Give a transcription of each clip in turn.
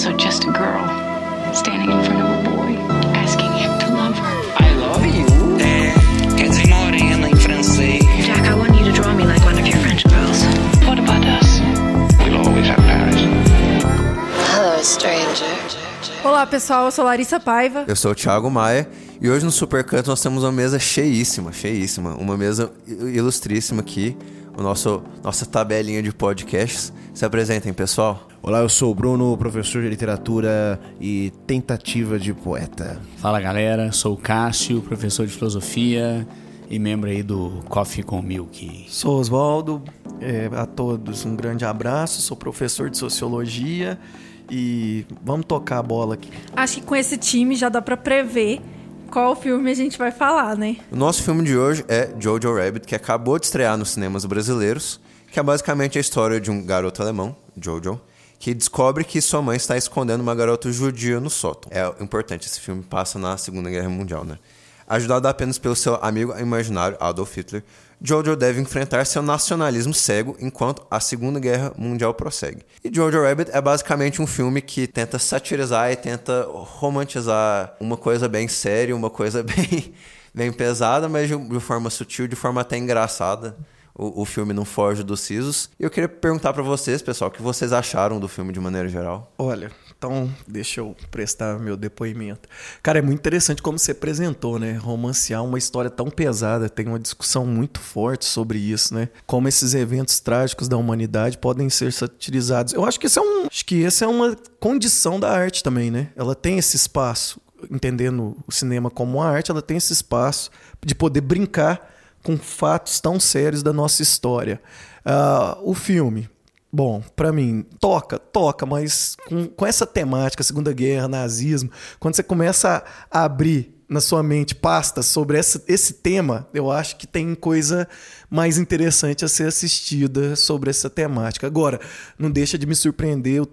also just a girl standing in front of a boy asking him to love her. I love you. É, quer dizer morena em francês. Jack, I want you to draw me like one of your French girls. What about us? We'll always have Paris. Hello, stranger. Olá pessoal, eu sou Larissa Paiva. Eu sou o Thiago Maia e hoje no Supercanto nós temos uma mesa cheíssima, cheíssima, uma mesa ilustríssima aqui, o nosso nossa tabelinha de podcasts. Se apresentem, pessoal. Olá, eu sou o Bruno, professor de literatura e tentativa de poeta. Fala galera, sou o Cássio, professor de filosofia e membro aí do Coffee com Milk. Sou Oswaldo, é, a todos um grande abraço, sou professor de sociologia e vamos tocar a bola aqui. Acho que com esse time já dá pra prever qual filme a gente vai falar, né? O nosso filme de hoje é Jojo Rabbit, que acabou de estrear nos cinemas brasileiros, que é basicamente a história de um garoto alemão, Jojo, que descobre que sua mãe está escondendo uma garota judia no sótão. É importante, esse filme passa na Segunda Guerra Mundial, né? Ajudado apenas pelo seu amigo imaginário Adolf Hitler, Jojo deve enfrentar seu nacionalismo cego enquanto a Segunda Guerra Mundial prossegue. E Jojo Rabbit é basicamente um filme que tenta satirizar e tenta romantizar uma coisa bem séria, uma coisa bem, bem pesada, mas de, de forma sutil, de forma até engraçada. O, o filme não foge dos sisos. E eu queria perguntar para vocês, pessoal, o que vocês acharam do filme de maneira geral? Olha, então deixa eu prestar meu depoimento. Cara, é muito interessante como você apresentou, né? Romancear uma história tão pesada, tem uma discussão muito forte sobre isso, né? Como esses eventos trágicos da humanidade podem ser satirizados. Eu acho que isso é um, acho que essa é uma condição da arte também, né? Ela tem esse espaço, entendendo o cinema como uma arte, ela tem esse espaço de poder brincar com fatos tão sérios da nossa história. Uh, o filme, bom, para mim, toca, toca, mas com, com essa temática, Segunda Guerra, nazismo, quando você começa a abrir na sua mente pastas sobre essa, esse tema, eu acho que tem coisa mais interessante a ser assistida sobre essa temática. Agora, não deixa de me surpreender o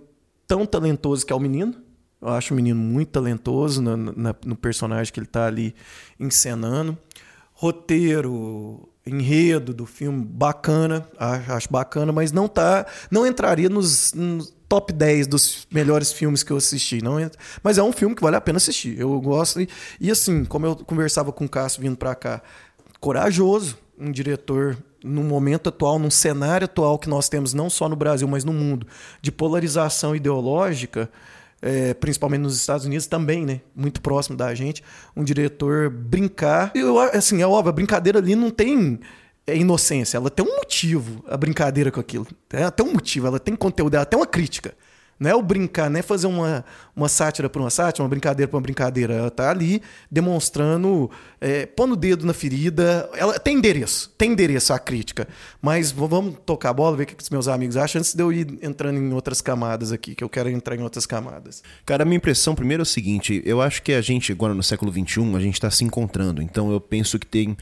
tão talentoso que é o menino. Eu acho o menino muito talentoso no, no, no personagem que ele está ali encenando roteiro, enredo do filme bacana, acho bacana, mas não tá, não entraria nos, nos, top 10 dos melhores filmes que eu assisti, não entra, mas é um filme que vale a pena assistir. Eu gosto e, e assim, como eu conversava com o Cássio vindo para cá, corajoso, um diretor no momento atual, num cenário atual que nós temos não só no Brasil, mas no mundo, de polarização ideológica, é, principalmente nos Estados Unidos também, né? Muito próximo da gente, um diretor brincar. Eu, assim, é óbvio, a brincadeira ali não tem é, inocência, ela tem um motivo, a brincadeira com aquilo. Ela tem um motivo, ela tem conteúdo, ela tem uma crítica. Não é o brincar, não é fazer uma, uma sátira para uma sátira, uma brincadeira para uma brincadeira. Ela está ali demonstrando, é, pondo o dedo na ferida. Ela tem endereço, tem endereço a crítica. Mas vamos tocar a bola, ver o que os meus amigos acham, antes de eu ir entrando em outras camadas aqui, que eu quero entrar em outras camadas. Cara, a minha impressão primeiro é o seguinte: eu acho que a gente, agora no século XXI, a gente está se encontrando. Então eu penso que tem uh,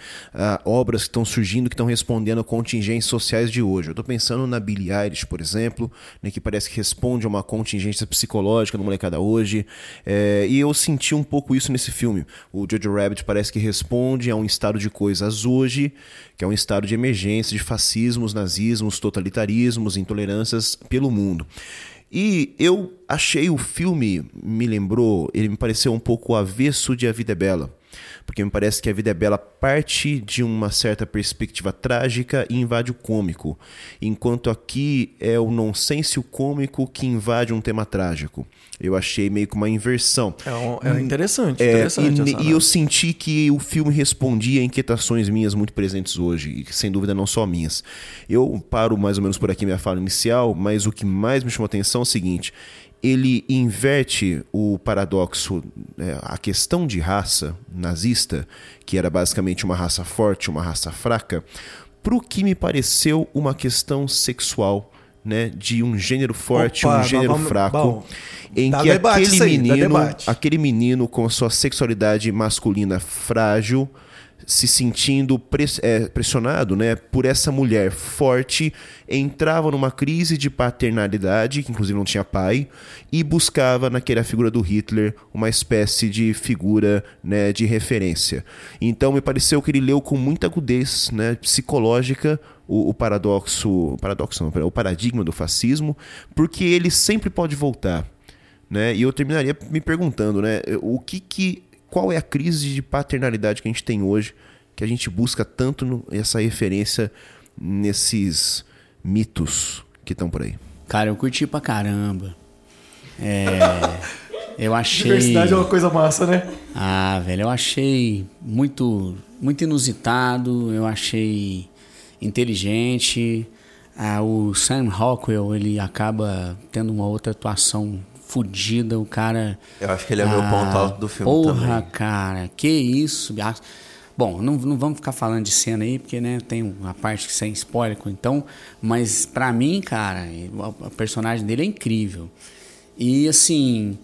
obras que estão surgindo que estão respondendo a contingências sociais de hoje. Eu estou pensando na Billie Eilish, por exemplo, né, que parece que responde a uma contingência psicológica no molecada hoje. É, e eu senti um pouco isso nesse filme. O Jojo Rabbit parece que responde a um estado de coisas hoje, que é um estado de emergência de fascismos, nazismos, totalitarismos, intolerâncias pelo mundo. E eu achei o filme, me lembrou, ele me pareceu um pouco avesso de A Vida é Bela porque me parece que a vida é bela parte de uma certa perspectiva trágica e invade o cômico, enquanto aqui é o nonsense o cômico que invade um tema trágico. Eu achei meio que uma inversão. É, um, é interessante, é, interessante e, e, eu senti que o filme respondia a inquietações minhas muito presentes hoje, e sem dúvida não só minhas. Eu paro mais ou menos por aqui minha fala inicial, mas o que mais me chamou a atenção é o seguinte: ele inverte o paradoxo, é, a questão de raça nazista, que era basicamente uma raça forte, uma raça fraca, para o que me pareceu uma questão sexual. Né, de um gênero forte, Opa, um gênero vamos, fraco, bom, em que aquele aí, menino, aquele menino com sua sexualidade masculina frágil, se sentindo é, pressionado né, por essa mulher forte, entrava numa crise de paternalidade, que inclusive não tinha pai, e buscava naquela figura do Hitler uma espécie de figura né, de referência. Então me pareceu que ele leu com muita agudez né, psicológica o, o paradoxo, o paradoxo não, o paradigma do fascismo, porque ele sempre pode voltar né? E eu terminaria me perguntando, né? O que que qual é a crise de paternalidade que a gente tem hoje, que a gente busca tanto no, essa referência nesses mitos que estão por aí? Cara, eu curti pra caramba. É, eu achei. Diversidade é uma coisa massa, né? Ah, velho, eu achei muito, muito inusitado. Eu achei inteligente. Ah, o Sam Rockwell ele acaba tendo uma outra atuação fodida. O cara. Eu acho que ele é o meu ponto alto do filme Porra, também. cara, que isso. Ah, Bom, não, não vamos ficar falando de cena aí, porque né, tem uma parte que sem spoiler, então. Mas pra mim, cara, o personagem dele é incrível. E assim,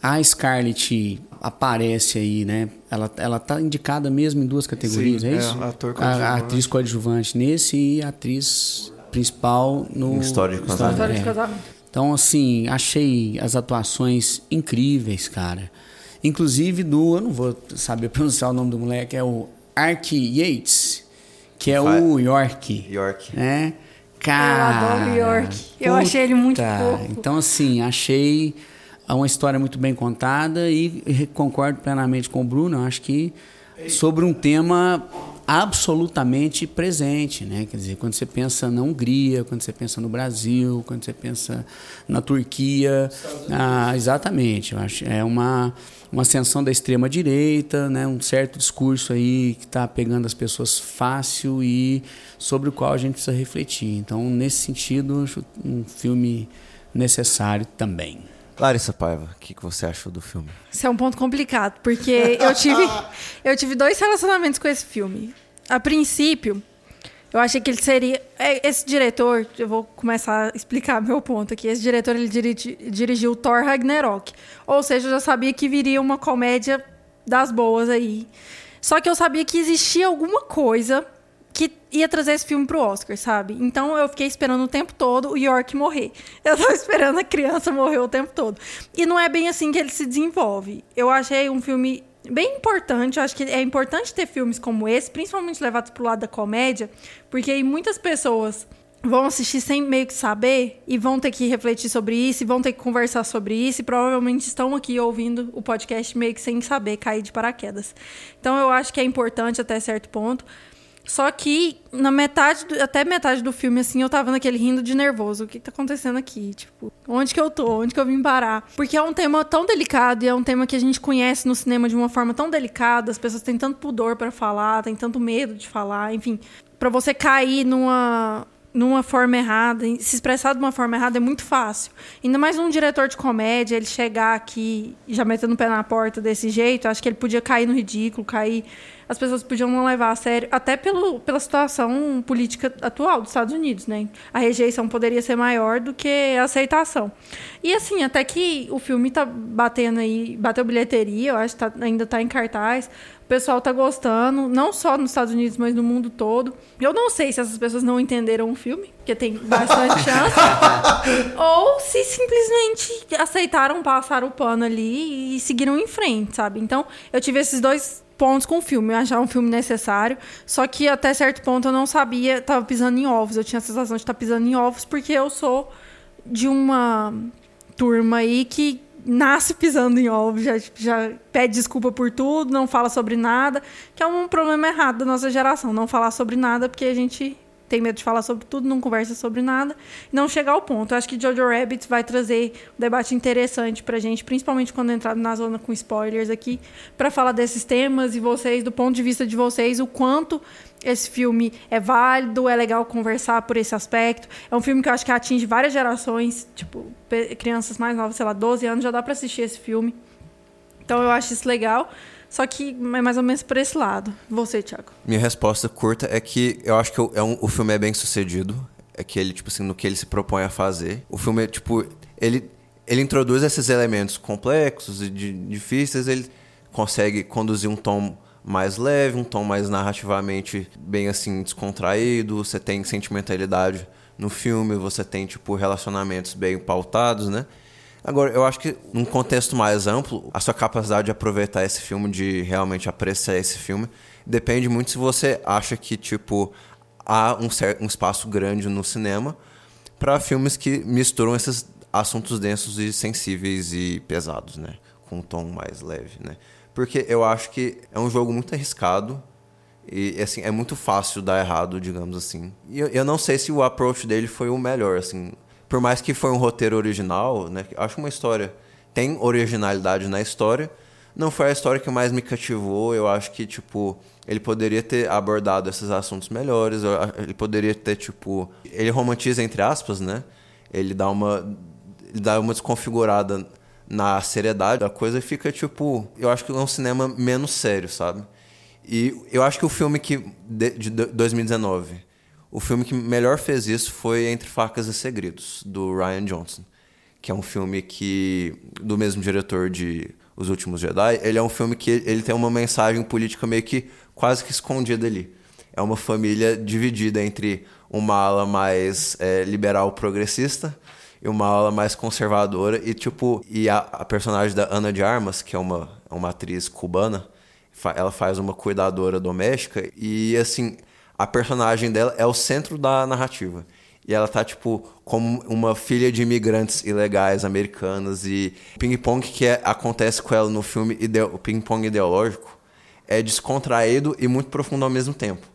a Scarlett aparece aí, né? Ela, ela tá indicada mesmo em duas categorias, Sim, é é, isso? ator a, coadjuvante. a atriz coadjuvante nesse e a atriz principal no. História de Casamento. História de é. casamento. Então, assim, achei as atuações incríveis, cara. Inclusive do, eu não vou saber pronunciar o nome do moleque, é o Ark Yates, que é Vai. o York. York. Né? Cara, adoro York. Eu achei ele muito fofo. Então, assim, achei uma história muito bem contada e concordo plenamente com o Bruno. Acho que sobre um tema absolutamente presente, né? Quer dizer, quando você pensa na Hungria, quando você pensa no Brasil, quando você pensa na Turquia, ah, exatamente. Eu acho é uma uma ascensão da extrema direita, né? Um certo discurso aí que está pegando as pessoas fácil e sobre o qual a gente precisa refletir. Então, nesse sentido, acho um filme necessário também. Larissa Paiva, o que, que você achou do filme? Isso é um ponto complicado, porque eu tive, eu tive dois relacionamentos com esse filme. A princípio, eu achei que ele seria. é, Esse diretor, eu vou começar a explicar meu ponto aqui. Esse diretor ele dirigi- dirigiu Thor Ragnarok. Ou seja, eu já sabia que viria uma comédia das boas aí. Só que eu sabia que existia alguma coisa que ia trazer esse filme pro Oscar, sabe? Então eu fiquei esperando o tempo todo o York morrer. Eu tava esperando a criança morrer o tempo todo. E não é bem assim que ele se desenvolve. Eu achei um filme bem importante. Eu acho que é importante ter filmes como esse, principalmente levados pro lado da comédia, porque aí muitas pessoas vão assistir sem meio que saber e vão ter que refletir sobre isso, e vão ter que conversar sobre isso, e provavelmente estão aqui ouvindo o podcast meio que sem saber, cair de paraquedas. Então eu acho que é importante até certo ponto. Só que na metade, do- até metade do filme, assim, eu tava naquele rindo de nervoso. O que, tá acontecendo aqui? Tipo, onde que eu tô? Onde que eu vim parar? Porque é um tema tão delicado e é um tema que a gente conhece no cinema de uma forma tão delicada. As pessoas têm tanto pudor pra falar, têm tanto medo de falar, enfim. Pra você cair numa numa forma errada, se expressar de uma forma errada é muito fácil. Ainda mais um diretor de comédia, ele chegar aqui já metendo o pé na porta desse jeito, acho que ele podia cair no ridículo, cair. As pessoas podiam não levar a sério, até pelo, pela situação política atual dos Estados Unidos, né? A rejeição poderia ser maior do que a aceitação. E assim, até que o filme tá batendo aí, bateu bilheteria, eu acho que tá- ainda tá em cartaz. O pessoal tá gostando, não só nos Estados Unidos, mas no mundo todo. Eu não sei se essas pessoas não entenderam o filme, porque tem bastante chance. ou se simplesmente aceitaram passar o pano ali e seguiram em frente, sabe? Então, eu tive esses dois pontos com o filme. Eu achava um filme necessário, só que até certo ponto eu não sabia, tava pisando em ovos. Eu tinha a sensação de estar pisando em ovos porque eu sou de uma turma aí que nasce pisando em ovos, já, já pede desculpa por tudo, não fala sobre nada, que é um problema errado da nossa geração, não falar sobre nada porque a gente tem medo de falar sobre tudo, não conversa sobre nada, não chegar ao ponto. Eu acho que Jojo Rabbit vai trazer um debate interessante pra gente, principalmente quando entrar na zona com spoilers aqui, pra falar desses temas e vocês, do ponto de vista de vocês, o quanto esse filme é válido, é legal conversar por esse aspecto. É um filme que eu acho que atinge várias gerações, tipo, crianças mais novas, sei lá, 12 anos, já dá pra assistir esse filme. Então eu acho isso legal. Só que é mais ou menos por esse lado. Você, Thiago. Minha resposta curta é que eu acho que é um- o filme é bem sucedido. É que ele, tipo assim, no que ele se propõe a fazer. O filme é, tipo, ele, ele introduz esses elementos complexos e di- difíceis, ele consegue conduzir um tom mais leve, um tom mais narrativamente bem assim descontraído, você tem sentimentalidade no filme, você tem tipo relacionamentos bem pautados, né? Agora, eu acho que num contexto mais amplo, a sua capacidade de aproveitar esse filme, de realmente apreciar esse filme, depende muito se você acha que, tipo, há um, cer- um espaço grande no cinema para filmes que misturam esses assuntos densos e sensíveis e pesados, né? Com um tom mais leve, né? Porque eu acho que é um jogo muito arriscado e assim é muito fácil dar errado, digamos assim. E eu, eu não sei se o approach dele foi o melhor, assim. Por mais que foi um roteiro original, né? Acho uma história tem originalidade na história. Não foi a história que mais me cativou. Eu acho que tipo ele poderia ter abordado esses assuntos melhores. Ele poderia ter tipo ele romantiza entre aspas, né? Ele dá uma ele dá uma desconfigurada na seriedade da coisa e fica tipo, eu acho que é um cinema menos sério, sabe? E eu acho que o filme que de, de 2019, o filme que melhor fez isso foi Entre Facas e Segredos, do Ryan Johnson, que é um filme que do mesmo diretor de Os Últimos Jedi, ele é um filme que ele tem uma mensagem política meio que quase que escondida ali. É uma família dividida entre uma ala mais é, liberal progressista e uma ala mais conservadora e tipo e a, a personagem da Ana de Armas que é uma, uma atriz cubana ela faz uma cuidadora doméstica e assim a personagem dela é o centro da narrativa e ela tá tipo como uma filha de imigrantes ilegais americanas e ping pong que é, acontece com ela no filme o ping pong ideológico é descontraído e muito profundo ao mesmo tempo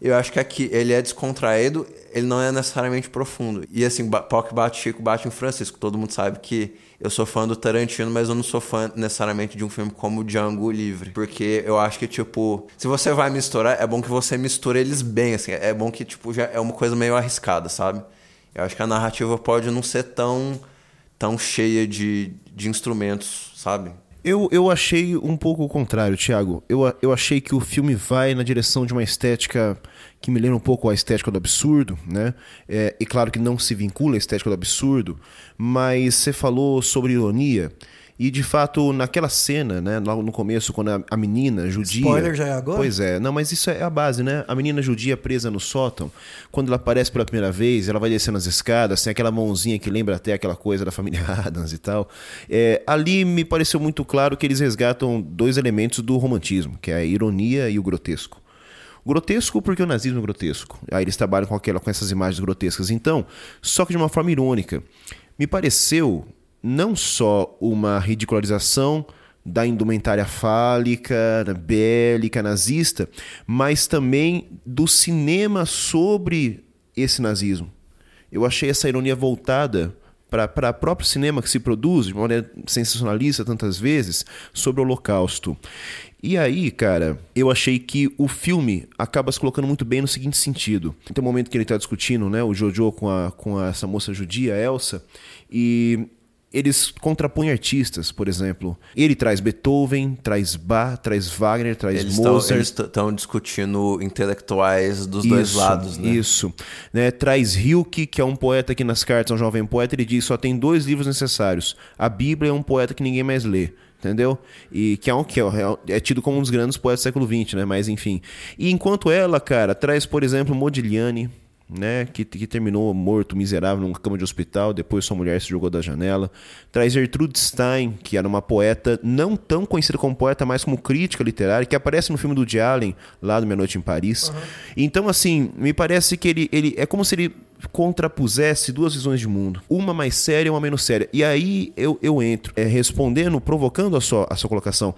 eu acho que aqui ele é descontraído, ele não é necessariamente profundo. E assim, Poc bate Chico, bate em Francisco. Todo mundo sabe que eu sou fã do Tarantino, mas eu não sou fã necessariamente de um filme como Django Livre. Porque eu acho que, tipo, se você vai misturar, é bom que você misture eles bem, assim. É bom que, tipo, já é uma coisa meio arriscada, sabe? Eu acho que a narrativa pode não ser tão, tão cheia de, de instrumentos, sabe? Eu, eu achei um pouco o contrário, Thiago. Eu, eu achei que o filme vai na direção de uma estética que me lembra um pouco a estética do absurdo, né? É, e claro que não se vincula à estética do absurdo, mas você falou sobre ironia. E de fato, naquela cena, né, logo no começo, quando a, a menina judia. Spoiler já é agora? Pois é, não, mas isso é a base, né? A menina judia presa no sótão, quando ela aparece pela primeira vez, ela vai descendo as escadas, tem aquela mãozinha que lembra até aquela coisa da família Adams e tal. É, ali me pareceu muito claro que eles resgatam dois elementos do romantismo, que é a ironia e o grotesco. Grotesco porque o nazismo é grotesco. Aí eles trabalham com, aquela, com essas imagens grotescas. Então, só que de uma forma irônica. Me pareceu não só uma ridicularização da indumentária fálica, bélica, nazista, mas também do cinema sobre esse nazismo. Eu achei essa ironia voltada para o próprio cinema que se produz de maneira sensacionalista tantas vezes sobre o Holocausto. E aí, cara, eu achei que o filme acaba se colocando muito bem no seguinte sentido. Tem um momento que ele está discutindo, né, o Jojo com, a, com a, essa moça judia, Elsa, e eles contrapõem artistas, por exemplo. Ele traz Beethoven, traz Bach, traz Wagner, traz eles Mozart. Tão, eles estão discutindo intelectuais dos isso, dois lados, né? Isso. Né? Traz Hilke, que é um poeta que nas cartas é um jovem poeta, ele diz só tem dois livros necessários. A Bíblia é um poeta que ninguém mais lê entendeu? E que é, um, que é, é, tido como um dos grandes poetas do século XX, né? Mas enfim. E enquanto ela, cara, traz, por exemplo, Modigliani, né, que, que terminou morto, miserável, numa cama de hospital, depois sua mulher se jogou da janela. Traz Gertrude Stein, que era uma poeta não tão conhecida como poeta, mas como crítica literária, que aparece no filme do Woody Allen, lá do Meia Noite em Paris. Uhum. Então, assim, me parece que ele, ele é como se ele contrapusesse duas visões de mundo, uma mais séria e uma menos séria. E aí eu, eu entro, é, respondendo, provocando a sua, a sua colocação.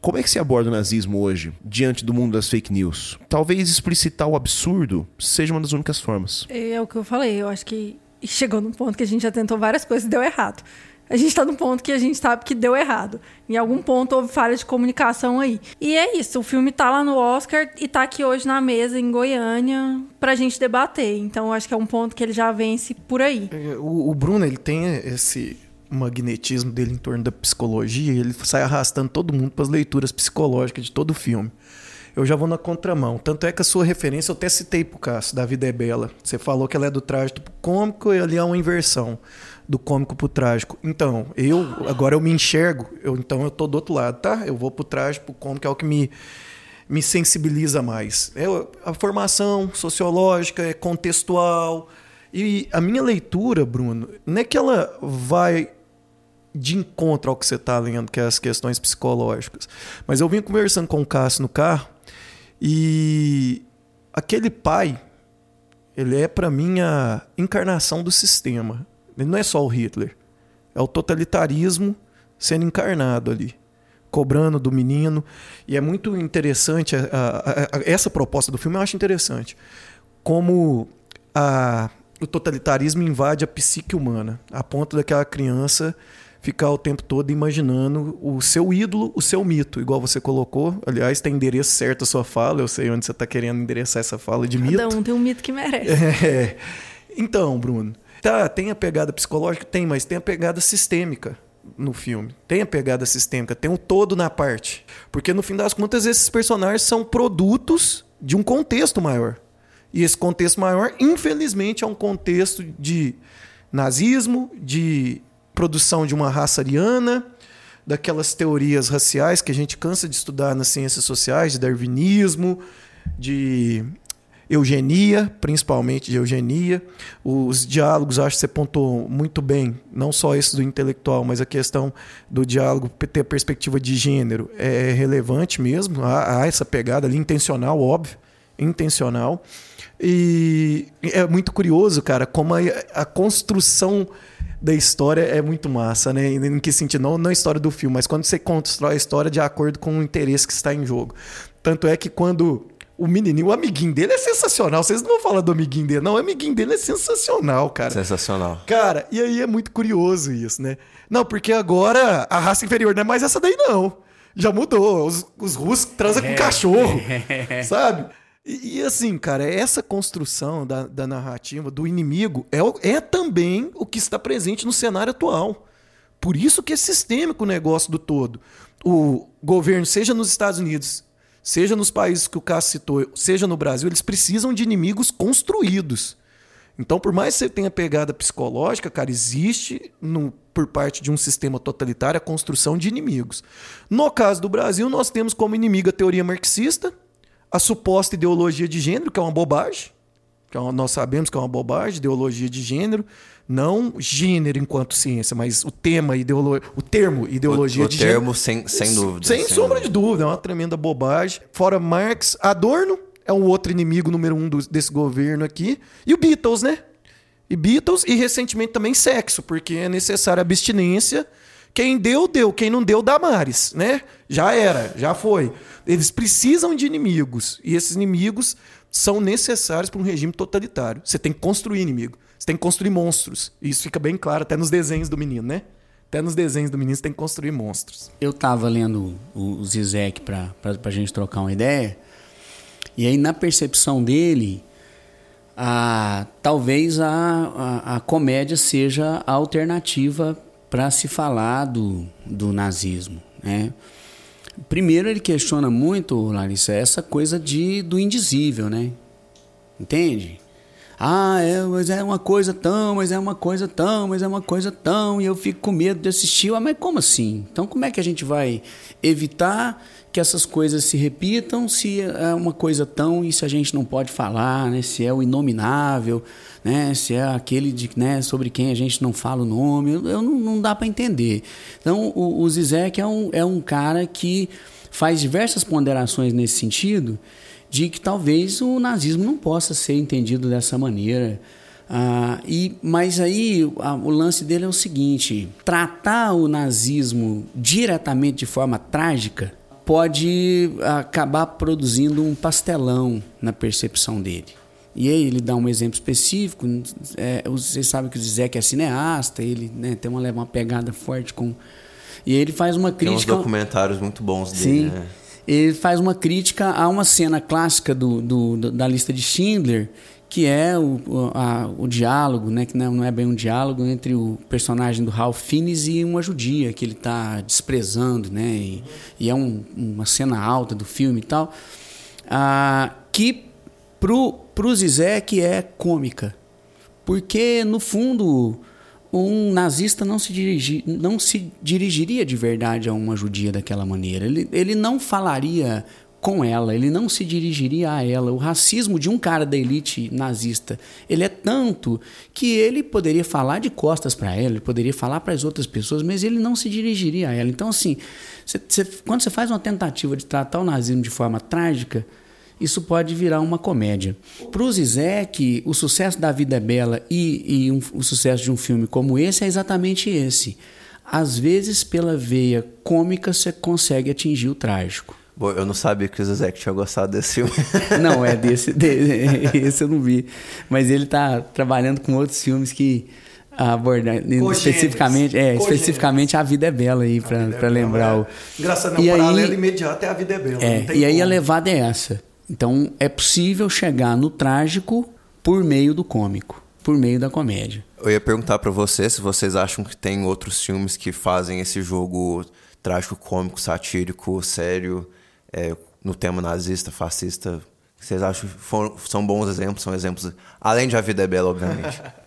Como é que se aborda o nazismo hoje, diante do mundo das fake news? Talvez explicitar o absurdo seja uma das únicas formas. É o que eu falei, eu acho que chegou num ponto que a gente já tentou várias coisas e deu errado. A gente está num ponto que a gente sabe que deu errado. Em algum ponto houve falha de comunicação aí. E é isso, o filme tá lá no Oscar e tá aqui hoje na mesa em Goiânia pra gente debater. Então eu acho que é um ponto que ele já vence por aí. É, o, o Bruno, ele tem esse magnetismo dele em torno da psicologia, ele sai arrastando todo mundo para as leituras psicológicas de todo o filme. Eu já vou na contramão. Tanto é que a sua referência eu até citei pro Cássio, da Vida é Bela. Você falou que ela é do trágico pro cômico e ali é uma inversão do cômico pro trágico. Então, eu agora eu me enxergo, eu, então eu tô do outro lado, tá? Eu vou pro trágico, pro cômico é o que me me sensibiliza mais. É a formação sociológica, é contextual. E a minha leitura, Bruno, não é que ela vai de encontro ao que você está lendo, que é as questões psicológicas. Mas eu vim conversando com o Cássio no carro e aquele pai, ele é para mim a encarnação do sistema. Ele não é só o Hitler. É o totalitarismo sendo encarnado ali, cobrando do menino. E é muito interessante, a, a, a, essa proposta do filme eu acho interessante. Como o totalitarismo invade a psique humana, a ponto daquela criança ficar o tempo todo imaginando o seu ídolo, o seu mito, igual você colocou. Aliás, tem endereço certo a sua fala, eu sei onde você está querendo endereçar essa fala de Cada mito. Cada um tem um mito que merece. É. Então, Bruno, tá, tem a pegada psicológica? Tem, mas tem a pegada sistêmica no filme. Tem a pegada sistêmica, tem um todo na parte. Porque no fim das contas, esses personagens são produtos de um contexto maior. E esse contexto maior, infelizmente, é um contexto de nazismo, de produção de uma raça ariana, daquelas teorias raciais que a gente cansa de estudar nas ciências sociais, de darwinismo, de eugenia, principalmente de eugenia. Os diálogos, acho que você pontou muito bem, não só esse do intelectual, mas a questão do diálogo ter perspectiva de gênero é relevante mesmo. Há, há essa pegada ali, intencional, óbvio, intencional. E é muito curioso, cara, como a, a construção da história é muito massa, né? Em que sentido? Não, não a história do filme, mas quando você constrói a história de acordo com o interesse que está em jogo. Tanto é que quando o menininho, o amiguinho dele é sensacional. Vocês não vão falar do amiguinho dele, não. O amiguinho dele é sensacional, cara. Sensacional. Cara, e aí é muito curioso isso, né? Não, porque agora a raça inferior não é mais essa daí, não. Já mudou. Os, os russos transam com cachorro, sabe? E, e, assim, cara, essa construção da, da narrativa do inimigo é, é também o que está presente no cenário atual. Por isso que é sistêmico o negócio do todo. O governo, seja nos Estados Unidos, seja nos países que o Cássio citou, seja no Brasil, eles precisam de inimigos construídos. Então, por mais que você tenha pegada psicológica, cara, existe no, por parte de um sistema totalitário a construção de inimigos. No caso do Brasil, nós temos como inimigo a teoria marxista, a suposta ideologia de gênero, que é uma bobagem, que é uma, nós sabemos que é uma bobagem, ideologia de gênero, não gênero enquanto ciência, mas o tema ideolo, o termo ideologia o, de o gênero. termo sem, sem dúvida. Sem, sem sombra dúvida. de dúvida, é uma tremenda bobagem. Fora Marx, Adorno é um outro inimigo número um do, desse governo aqui, e o Beatles, né? E Beatles e recentemente também sexo, porque é necessária abstinência quem deu, deu. Quem não deu, Damares, né? Já era, já foi. Eles precisam de inimigos. E esses inimigos são necessários para um regime totalitário. Você tem que construir inimigo. Você tem que construir monstros. E isso fica bem claro até nos desenhos do menino, né? Até nos desenhos do menino você tem que construir monstros. Eu tava lendo o Zizek para a gente trocar uma ideia. E aí, na percepção dele, a, talvez a, a, a comédia seja a alternativa para se falar do, do nazismo. Né? Primeiro, ele questiona muito, Larissa, essa coisa de, do indizível, né? Entende? Ah, é, mas é uma coisa tão, mas é uma coisa tão, mas é uma coisa tão, e eu fico com medo de assistir. Ah, mas como assim? Então, como é que a gente vai evitar que essas coisas se repitam se é uma coisa tão e se a gente não pode falar, né? Se é o inominável, né? Se é aquele de, né, sobre quem a gente não fala o nome, eu, eu não, não, dá para entender. Então, o, o Zizek é um, é um cara que faz diversas ponderações nesse sentido de que talvez o nazismo não possa ser entendido dessa maneira. Ah, e, mas aí a, o lance dele é o seguinte: tratar o nazismo diretamente de forma trágica pode acabar produzindo um pastelão na percepção dele. E aí ele dá um exemplo específico. É, vocês sabem que o Zizek é cineasta, ele né, tem uma, uma pegada forte com. E ele faz uma crítica. Tem uns documentários muito bons dele, Sim. né? Ele faz uma crítica a uma cena clássica do, do da lista de Schindler, que é o, a, o diálogo, né, que não, não é bem um diálogo entre o personagem do Ralph Fiennes e uma judia que ele está desprezando, né, e, e é um, uma cena alta do filme e tal, ah, que pro pro Zizek é cômica, porque no fundo um nazista não se, dirigi, não se dirigiria de verdade a uma judia daquela maneira. Ele, ele não falaria com ela, ele não se dirigiria a ela. O racismo de um cara da elite nazista, ele é tanto que ele poderia falar de costas para ela, ele poderia falar para as outras pessoas, mas ele não se dirigiria a ela. Então, assim, cê, cê, quando você faz uma tentativa de tratar o nazismo de forma trágica, isso pode virar uma comédia. Para o Zizek, o sucesso da Vida é Bela e, e um, o sucesso de um filme como esse é exatamente esse. Às vezes, pela veia cômica, você consegue atingir o trágico. Bom, eu não sabia que o Zizek tinha gostado desse filme. Não, é desse, desse esse eu não vi. Mas ele está trabalhando com outros filmes que abordam especificamente, é, especificamente a vida é bela aí para é lembrar bela. o. Engraçado, não, E o aí- paralelo imediato é a vida é bela. É, e aí a como. levada é essa. Então é possível chegar no trágico por meio do cômico, por meio da comédia. Eu ia perguntar pra vocês se vocês acham que tem outros filmes que fazem esse jogo trágico, cômico, satírico, sério, é, no tema nazista, fascista. Vocês acham que foram- são bons exemplos? São exemplos. Além de A Vida é Bela, obviamente.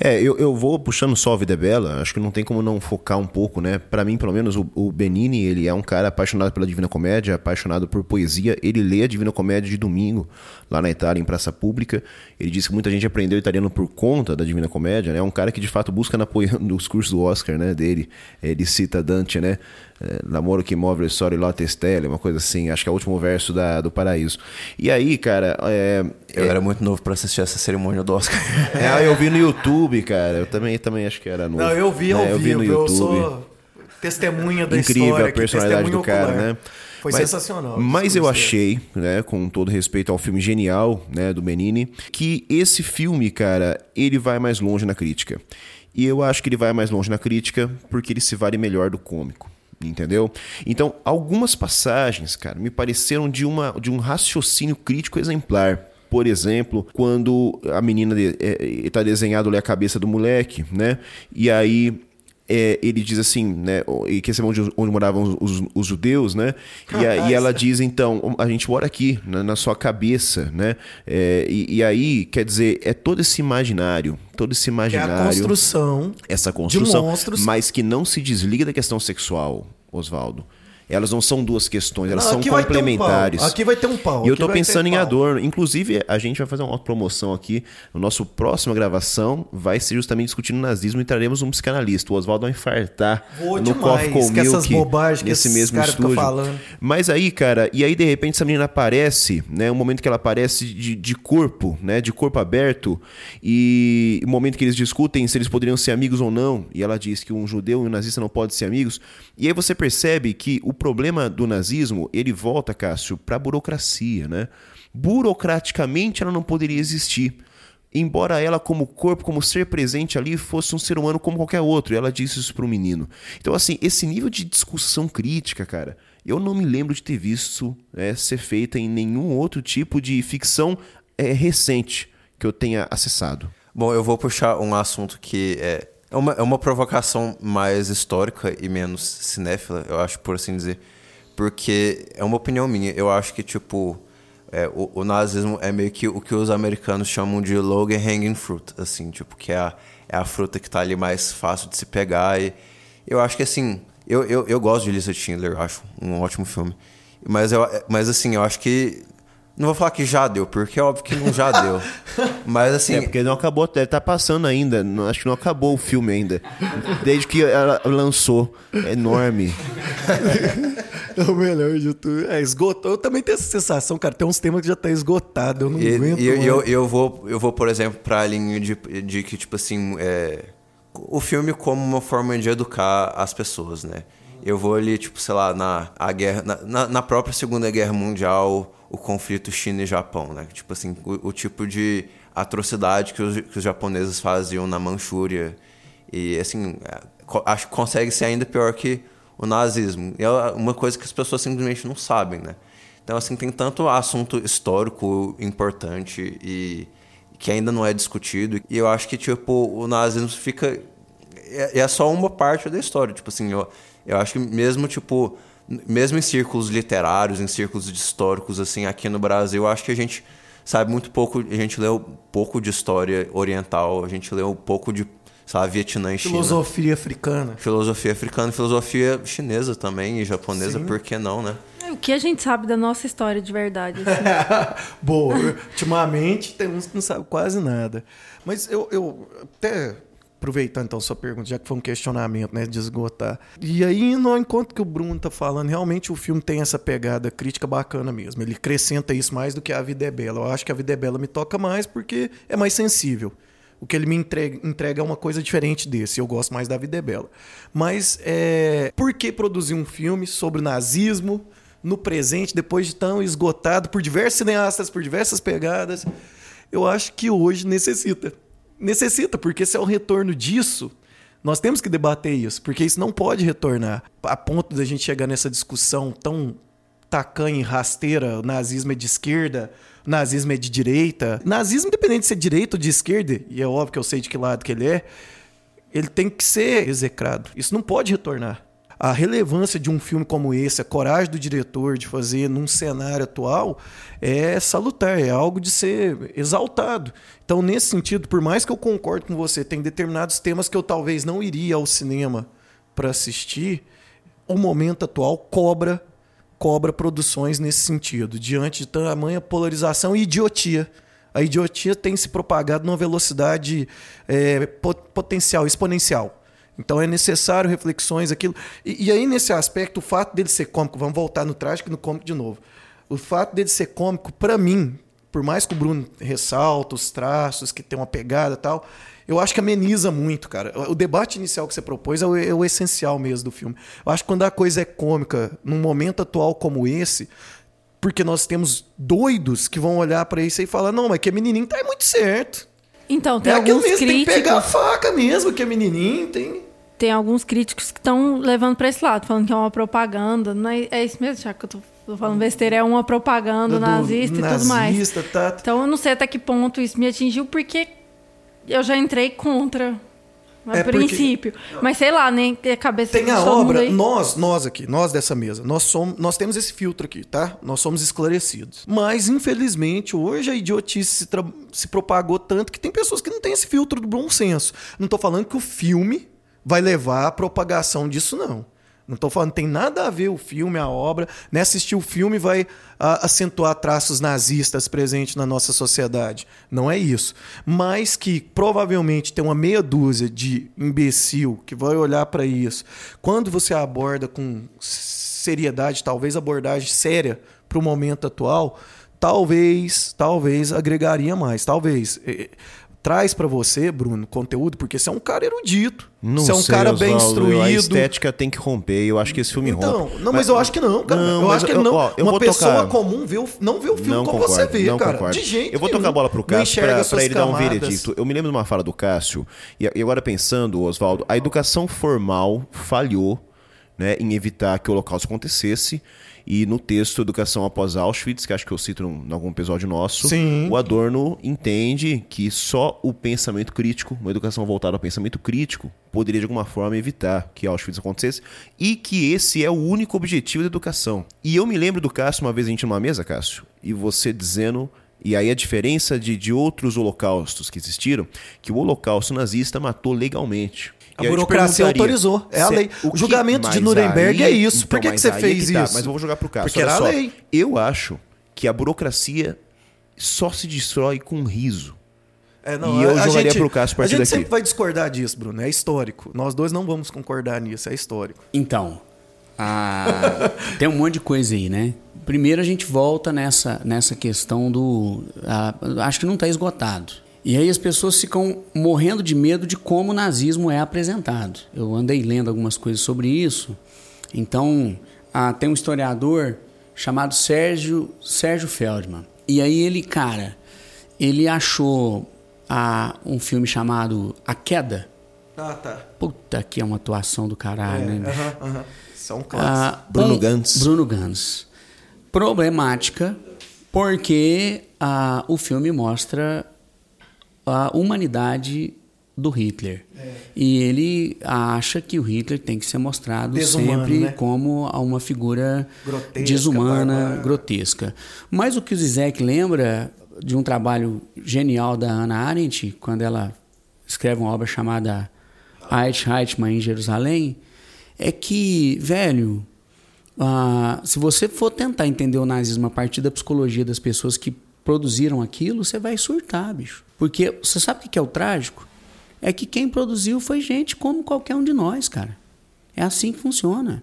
É, eu, eu vou puxando só a Vida é Bela, acho que não tem como não focar um pouco, né? Pra mim, pelo menos, o, o Benini, ele é um cara apaixonado pela Divina Comédia, apaixonado por poesia. Ele lê a Divina Comédia de domingo, lá na Itália, em praça pública. Ele disse que muita gente aprendeu italiano por conta da Divina Comédia, né? É um cara que, de fato, busca na nos cursos do Oscar, né, dele. Ele cita Dante, né? É, L'amore che move il sole lotte stelle, uma coisa assim. Acho que é o último verso da, do Paraíso. E aí, cara... É, Eu era muito novo pra assistir essa cerimônia do Oscar. é, eu vi no YouTube, cara. Eu também, também acho que era novo. Não, eu vi ao É, eu vi vivo. no Eu YouTube. sou testemunha da Incrível história. a aqui, personalidade do cara, ocular. né? Foi Mas- sensacional. Mas o eu achei, né, com todo respeito ao filme genial, né, do Benini, que esse filme, cara, ele vai mais longe na crítica. E eu acho que ele vai mais longe na crítica porque ele se vale melhor do cômico. Entendeu? Então, algumas passagens, cara, me pareceram de, uma, de um raciocínio crítico exemplar. Por exemplo, quando a menina de, é, tá desenhado ali a cabeça do moleque, né? E aí é, ele diz assim, né? E que é onde, onde moravam os, os judeus, né? E, a- e ela diz, então, a gente mora aqui, na, na sua cabeça, né? É, e, e aí, quer dizer, é todo esse imaginário, todo esse Que é imaginário a construção. essa construção, monstros. mas que não se desliga da questão sexual, Oswaldo. Elas não são duas questões, elas Não, são um complementares. pau, aqui vai ter um pau, E eu ter pensando em. Adorno. Inclusive, a gente vai fazer uma autopromoção aqui. No nosso próxima gravação vai ser justamente discutindo nazismo e traremos um psicanalista. O Oswaldo vai infartar Vou no Coffee que essas Milk bobagens que nesse esses mesmo estúdio. falando. Mas aí, cara, e aí de repente essa menina aparece, né? Um momento que ela aparece de, de corpo, né? De corpo aberto. E o momento que eles discutem se eles poderiam ser amigos ou não. E ela diz que um judeu e um nazista não podem ser amigos. E aí você percebe que o problema do nazismo, ele volta, Cássio, pra burocracia, né? Burocraticamente ela não poderia existir. Embora ela, como corpo, como ser presente ali, fosse um ser humano como qualquer outro. E ela disse isso pro menino. Então, assim, esse nível de discussão crítica, cara, eu não me lembro de ter visto é, ser feita em nenhum outro tipo de ficção é, recente que eu tenha acessado. Bom, eu vou puxar um assunto que é, é, uma, é uma provocação mais histórica e menos cinéfila, eu acho, por assim dizer. Porque é uma opinião minha. Eu acho que, tipo, é, o, o nazismo é meio que o que os americanos chamam de low hanging fruit, assim, tipo, que é a, é a fruta que tá ali mais fácil de se pegar. E eu acho que, assim, eu, eu, eu gosto de Lisa Schindler, eu acho um ótimo filme. Mas, eu, mas assim, eu acho que. Não vou falar que já deu, porque é óbvio que não já deu. Mas assim. É, porque não acabou, deve tá passando ainda. Não- acho que não acabou o filme ainda. Desde que ela lançou. É enorme. É o melhor de tudo. É, esgotou. Eu também tenho essa sensação, cara. Tem uns temas que já tá esgotado. Eu não E, aguento. e eu, mais. eu, eu vou, eu vou, por exemplo, pra linha de, de que, tipo assim, é, o filme como uma forma de educar as pessoas, né? Eu vou ali, tipo, sei lá, na, a guerra, na, na, na própria Segunda Guerra Mundial, o conflito China e Japão, né? Tipo assim, o, o tipo de atrocidade que os, que os japoneses faziam na Manchúria. E, assim, é, acho que consegue ser ainda pior que o nazismo. E é uma coisa que as pessoas simplesmente não sabem, né? Então, assim, tem tanto assunto histórico importante e que ainda não é discutido. E eu acho que, tipo, o nazismo fica... É, é só uma parte da história. Tipo assim, eu, eu acho que mesmo, tipo... Mesmo em círculos literários, em círculos históricos, assim, aqui no Brasil, eu acho que a gente sabe muito pouco... A gente leu pouco de história oriental, a gente leu pouco de, sei lá, Vietnã e China. Filosofia africana. Filosofia africana, filosofia chinesa também e japonesa, por que não, né? É, O que a gente sabe da nossa história de verdade? assim? Boa. Ultimamente tem uns que não sabem quase nada. Mas eu, eu até aproveitando então sua pergunta, já que foi um questionamento, né, de esgotar. E aí, no enquanto que o Bruno tá falando, realmente o filme tem essa pegada crítica bacana mesmo. Ele acrescenta isso mais do que A Vida é Bela. Eu acho que A Vida é Bela me toca mais porque é mais sensível. O que ele me entrega, entrega é uma coisa diferente desse. Eu gosto mais da Vida é Bela. Mas é, por que produzir um filme sobre nazismo no presente, depois de tão esgotado por diversos cineastas, por diversas pegadas? Eu acho que hoje necessita. Necessita, porque se é o retorno disso, nós temos que debater isso, porque isso não pode retornar. A ponto da gente chegar nessa discussão tão tacanha e rasteira, nazismo é de esquerda, nazismo é de direita. Nazismo, independente de ser direita ou de esquerda, e é óbvio que eu sei de que lado que ele é, ele tem que ser execrado. Isso não pode retornar. A relevância de um filme como esse, a coragem do diretor de fazer num cenário atual é salutar, é algo de ser exaltado. Então, nesse sentido, por mais que eu concorde com você, tem determinados temas que eu talvez não iria ao cinema para assistir, o momento atual cobra cobra produções nesse sentido, diante de tamanha polarização e idiotia. A idiotia tem se propagado numa velocidade é, potencial, exponencial. Então é necessário reflexões, aquilo. E, e, aí, nesse aspecto, o fato dele ser cômico, vamos voltar no trágico e no cômico de novo. O fato dele ser cômico, para mim, por mais que o Bruno ressalta os traços, que tem uma pegada e tal, eu acho que ameniza muito, cara. O debate inicial que você propôs é o, é o, essencial mesmo do filme. Eu acho que quando a coisa é cômica, num momento atual como esse, porque nós temos doidos que vão olhar para isso e falar: não, mas que a menininha tá muito certo. Então, tem é alguns mesmo, críticos... Tem que pegar a faca mesmo, que a menininha tem... Tem alguns críticos que estão levando para esse lado, falando que é uma propaganda. Não é, é isso mesmo, já que eu tô, tô falando besteira, é uma propaganda do nazista, nazista e tudo mais. Tá... Então eu não sei até que ponto isso me atingiu, porque eu já entrei contra a é princípio. Porque... Mas sei lá, nem a cabeça Tem a obra, nós, nós aqui, nós dessa mesa, nós somos, nós temos esse filtro aqui, tá? Nós somos esclarecidos. Mas infelizmente, hoje a idiotice se, se propagou tanto que tem pessoas que não têm esse filtro do bom senso. Não tô falando que o filme vai levar à propagação disso não. Não estou falando, tem nada a ver o filme, a obra. Né? Assistir o filme vai a, acentuar traços nazistas presentes na nossa sociedade. Não é isso. Mas que provavelmente tem uma meia dúzia de imbecil que vai olhar para isso. Quando você aborda com seriedade, talvez abordagem séria para o momento atual, talvez, talvez agregaria mais. Talvez traz para você, Bruno, conteúdo, porque você é um cara erudito. Não você é um sei, cara bem Osvaldo, instruído. A estética tem que romper. Eu acho que esse filme então, rompe. Não, mas, mas, eu acho que não, cara. Não, eu acho que eu, não. Ó, Uma pessoa tocar... comum vê o, não vê o filme não como concordo, você vê, cara. Concordo. De jeito Eu vou tocar a bola pro Cássio para ele camadas. dar um veredito. Eu me lembro de uma fala do Cássio, e agora pensando, Oswaldo, a educação formal falhou né, em evitar que o holocausto acontecesse. E no texto Educação Após Auschwitz, que acho que eu cito em algum episódio nosso, Sim. o Adorno entende que só o pensamento crítico, uma educação voltada ao pensamento crítico, poderia de alguma forma evitar que Auschwitz acontecesse e que esse é o único objetivo da educação. E eu me lembro do Cássio, uma vez a gente numa mesa, Cássio, e você dizendo e aí a diferença de, de outros holocaustos que existiram, que o holocausto nazista matou legalmente. A burocracia autorizou. É a lei. O, o julgamento de Nuremberg aí, é isso. Então, Por que, que você fez que tá, isso? Mas eu vou jogar pro caso. Porque era a lei. Eu acho que a burocracia só se destrói com riso. É, não, e eu a jogaria gente, pro Cássio a partir A gente daqui. sempre vai discordar disso, Bruno. É histórico. Nós dois não vamos concordar nisso. É histórico. Então, a... tem um monte de coisa aí, né? Primeiro a gente volta nessa, nessa questão do. a- acho que não está esgotado. E aí as pessoas ficam morrendo de medo de como o nazismo é apresentado. Eu andei lendo algumas coisas sobre isso. Então, ah, tem um historiador chamado Sérgio, Sérgio Feldman. E aí ele, cara, ele achou ah, um filme chamado A Queda. Ah, tá. Puta que é uma atuação do caralho, né? bicho? Aham, aham. São clássicos. Ah, Bruno um- Gantz. Bruno Gantz. Problemática porque ah, o filme mostra a humanidade do Hitler. É. E ele acha que o Hitler tem que ser mostrado Desumano, sempre né? como uma figura Grotesca, desumana, bárbara. grotesca. Mas o que o Zizek lembra de um trabalho genial da Hannah Arendt, quando ela escreve uma obra chamada Ait em Jerusalém, é que, velho, ah, se você for tentar entender o nazismo a partir da psicologia das pessoas que produziram aquilo, você vai surtar, bicho. Porque você sabe o que é o trágico? é que quem produziu foi gente como qualquer um de nós, cara. É assim que funciona.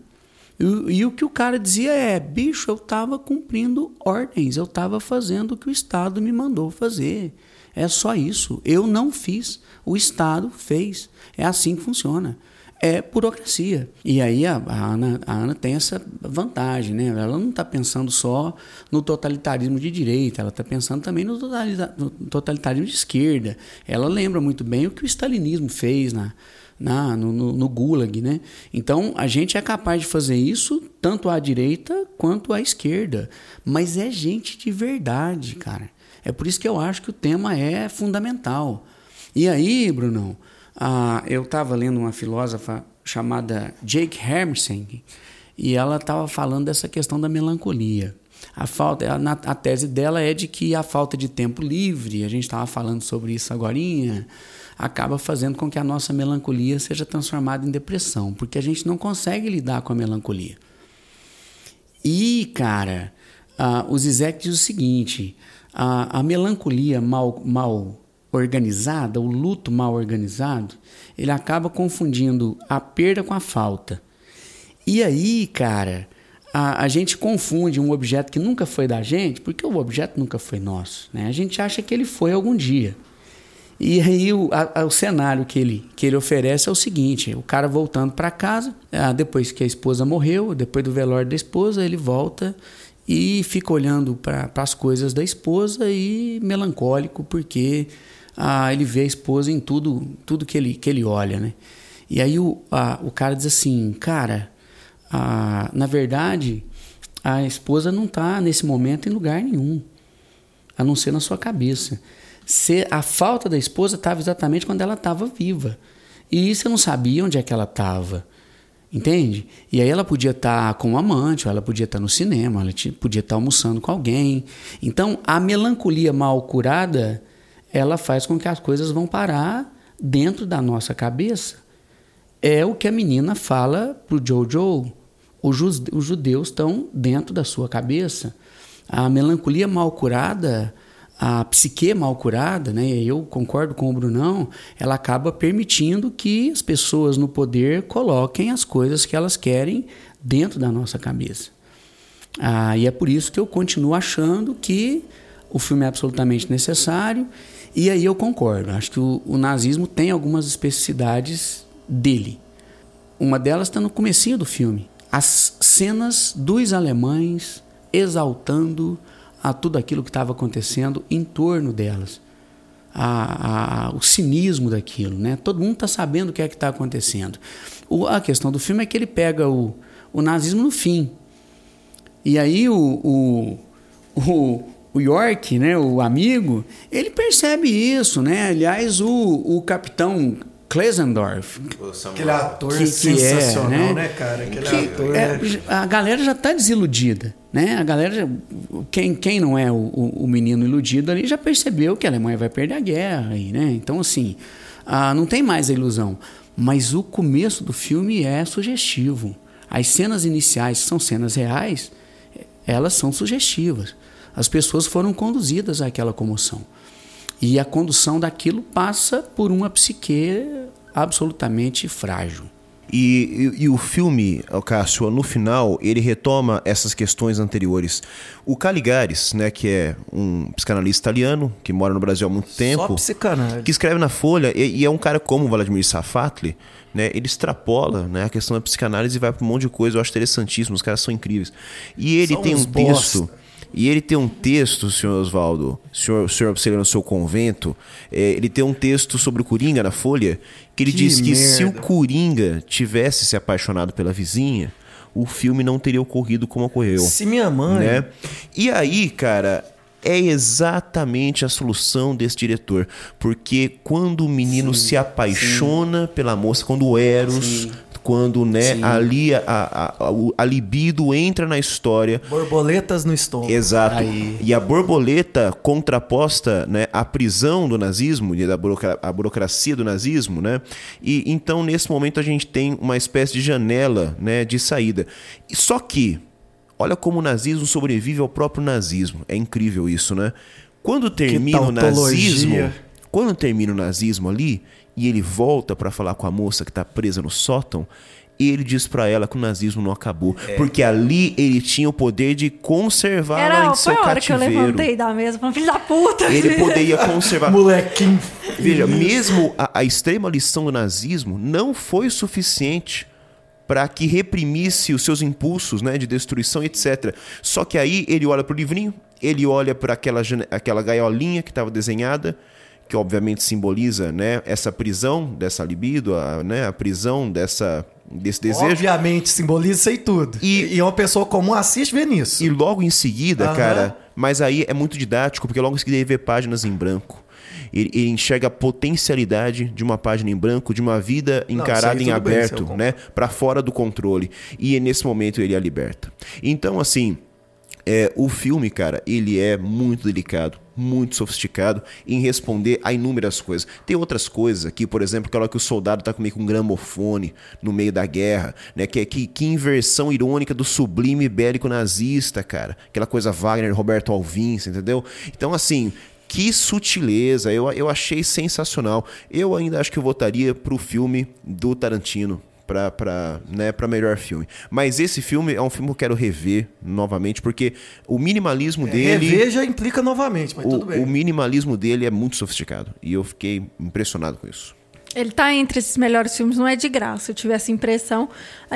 E, e o que o cara dizia é: bicho, eu estava cumprindo ordens, eu estava fazendo o que o Estado me mandou fazer. É só isso. Eu não fiz, o Estado fez. É assim que funciona. É burocracia. E aí a, a Ana, a Ana tem essa vantagem, né? Ela não está pensando só no totalitarismo de direita, ela está pensando também no, totalita- no totalitarismo de esquerda. Ela lembra muito bem o que o stalinismo fez na, na, no, no, no Gulag, né? Então a gente é capaz de fazer isso tanto à direita quanto à esquerda, mas é gente de verdade, cara. É por isso que eu acho que o tema é fundamental. E aí, Brunão, ah, eu estava lendo uma filósofa chamada Jake Hermsen e ela estava falando dessa questão da melancolia. A, falta, a, a tese dela é de que a falta de tempo livre, a gente estava falando sobre isso agora, acaba fazendo com que a nossa melancolia seja transformada em depressão, porque a gente não consegue lidar com a melancolia. E, cara, ah, o Zizek diz o seguinte: a, a melancolia mal, mal organizada, o luto mal organizado, ele acaba confundindo a perda com a falta. E aí, cara, a, a gente confunde um objeto que nunca foi da gente, porque o objeto nunca foi nosso. Né? A gente acha que ele foi algum dia. E aí o, a- o cenário que ele, que ele oferece é o seguinte: o cara voltando para casa, ah, depois que a esposa morreu, depois do velório da esposa, ele volta e fica olhando para as coisas da esposa e melancólico porque ah, ele vê a esposa em tudo, tudo que, ele, que ele olha, né? E aí o, a- o cara diz assim, cara, ah, na verdade a esposa não está nesse momento em lugar nenhum a não ser na sua cabeça. Se a falta da esposa estava exatamente quando ela estava viva. E você não sabia onde é que ela estava. Entende? E aí ela podia estar com um amante, ou ela podia estar no cinema, ela podia estar almoçando com alguém. Então, a melancolia mal curada, ela faz com que as coisas vão parar dentro da nossa cabeça. É o que a menina fala pro Jojo. Os os judeus estão dentro da sua cabeça. A melancolia mal curada, a psique mal curada, né? Eu concordo com o Brunão. Ela acaba permitindo que as pessoas no poder coloquem as coisas que elas querem dentro da nossa cabeça. Ah, e é por isso que eu continuo achando que o filme é absolutamente necessário. E aí eu concordo. Acho que o, o nazismo tem algumas especificidades dele. Uma delas está no comecinho do filme. As cenas dos alemães exaltando a tudo aquilo que estava acontecendo em torno delas. A- a- o cinismo daquilo, né? Todo mundo está sabendo o que é que está acontecendo. O- a questão do filme é que ele pega o, o nazismo no fim. E aí o, o, o, o York, né, o amigo, ele percebe isso, né? Aliás, o, o capitão Klesendorf, Aquele ator que- que é, sensacional, né? né, cara? Aquele que ator. é, né? a galera já está desiludida, né? A galera, já- quem, quem não é o, o- o menino iludido ali já percebeu que a Alemanha vai perder a guerra, aí, né? Então assim, ah, não tem mais a ilusão. Mas o começo do filme é sugestivo. As cenas iniciais, que são cenas reais, elas são sugestivas. As pessoas foram conduzidas àquela comoção. E a condução daquilo passa por uma psique absolutamente frágil. E, e- e o filme, Cássio, no final, ele retoma essas questões anteriores. O Caligares, né, que é um psicanalista italiano, que mora no Brasil há muito tempo, psicanálise. que escreve na Folha, e, e é um cara como o Vladimir Safatli, né, ele extrapola né, a questão da psicanálise e vai para um monte de coisa, eu acho interessantíssimo, os caras são incríveis. E ele São tem um texto... bosta. E ele tem um texto, senhor Oswaldo, senhor, senhor observa no seu convento, é, ele tem um texto sobre o Coringa na Folha, que ele Que diz que se o merda. Coringa tivesse se apaixonado pela vizinha, o filme não teria ocorrido como ocorreu. Se minha mãe. Né? E aí, cara, é exatamente a solução desse diretor. Porque quando o menino se apaixona pela moça, quando o Eros, quando né, ali a, a, a, libido entra na história, Borboletas no estômago. Exato. Aí. E a borboleta contraposta né, à prisão do nazismo, e da burocra- a burocracia do nazismo, né? E então, nesse momento, a gente tem uma espécie de janela né, de saída. E Só que, olha como o nazismo sobrevive ao próprio nazismo. É incrível isso, né? Quando termina o nazismo. Quando termina o nazismo ali e ele volta pra falar com a moça que tá presa no sótão, ele diz pra ela que o nazismo não acabou, porque ali ele tinha o poder de conservar ela Era, em foi seu a hora que eu cativeiro. levantei da mesa, falando, filho da puta. Ele poderia conservar. Molequinho. Veja, mesmo a, a extrema lição do nazismo não foi suficiente para que reprimisse os seus impulsos né, de destruição, etc. Só que aí ele olha para o livrinho, ele olha para aquela, aquela gaiolinha que estava desenhada, que obviamente simboliza né, essa prisão dessa libido, a, né, a prisão dessa, desse desejo. Obviamente, simboliza isso aí tudo. E- E, uma pessoa comum assiste vendo isso. E logo em seguida, Aham. cara, mas aí é muito didático, porque logo em seguida ele vê páginas em branco. Ele, ele enxerga a potencialidade de uma página em branco, de uma vida encarada aí em bem, aberto, concordo. né? Pra fora do controle. E nesse momento ele a liberta. Então, assim, é, o filme, cara, ele é muito delicado, muito sofisticado em responder a inúmeras coisas. Tem outras coisas aqui, por exemplo, aquela que o soldado tá meio com um gramofone no meio da guerra, né? Que, que, que inversão irônica do sublime bélico nazista, cara. Aquela coisa Wagner, Roberto você entendeu? Então, assim, que sutileza, eu, eu achei sensacional. Eu ainda acho que eu votaria pro filme do Tarantino pra, pra, né, pra melhor filme. Mas esse filme é um filme que eu quero rever novamente, porque o minimalismo dele. Rever já implica novamente, mas o, tudo bem. o minimalismo dele é muito sofisticado. E eu fiquei impressionado com isso. Ele tá entre esses melhores filmes, não é de graça. Eu tive essa impressão.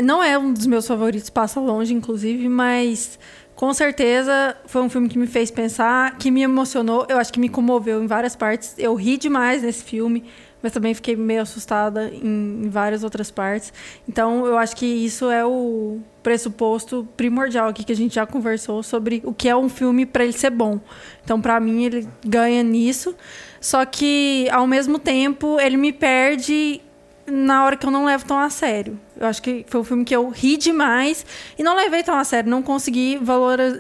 Não é um dos meus favoritos, passa longe, inclusive, mas com certeza foi um filme que me fez pensar, que me emocionou. Eu acho que me comoveu em várias partes. Eu ri demais nesse filme, mas também fiquei meio assustada em, em várias outras partes. Então, eu acho que isso é o pressuposto primordial aqui que a gente já conversou sobre o que é um filme para ele ser bom. Então, para mim, ele ganha nisso. Só que, ao mesmo tempo, ele me perde na hora que eu não levo tão a sério. Eu acho que foi um filme que eu ri demais e não levei tão a sério, não consegui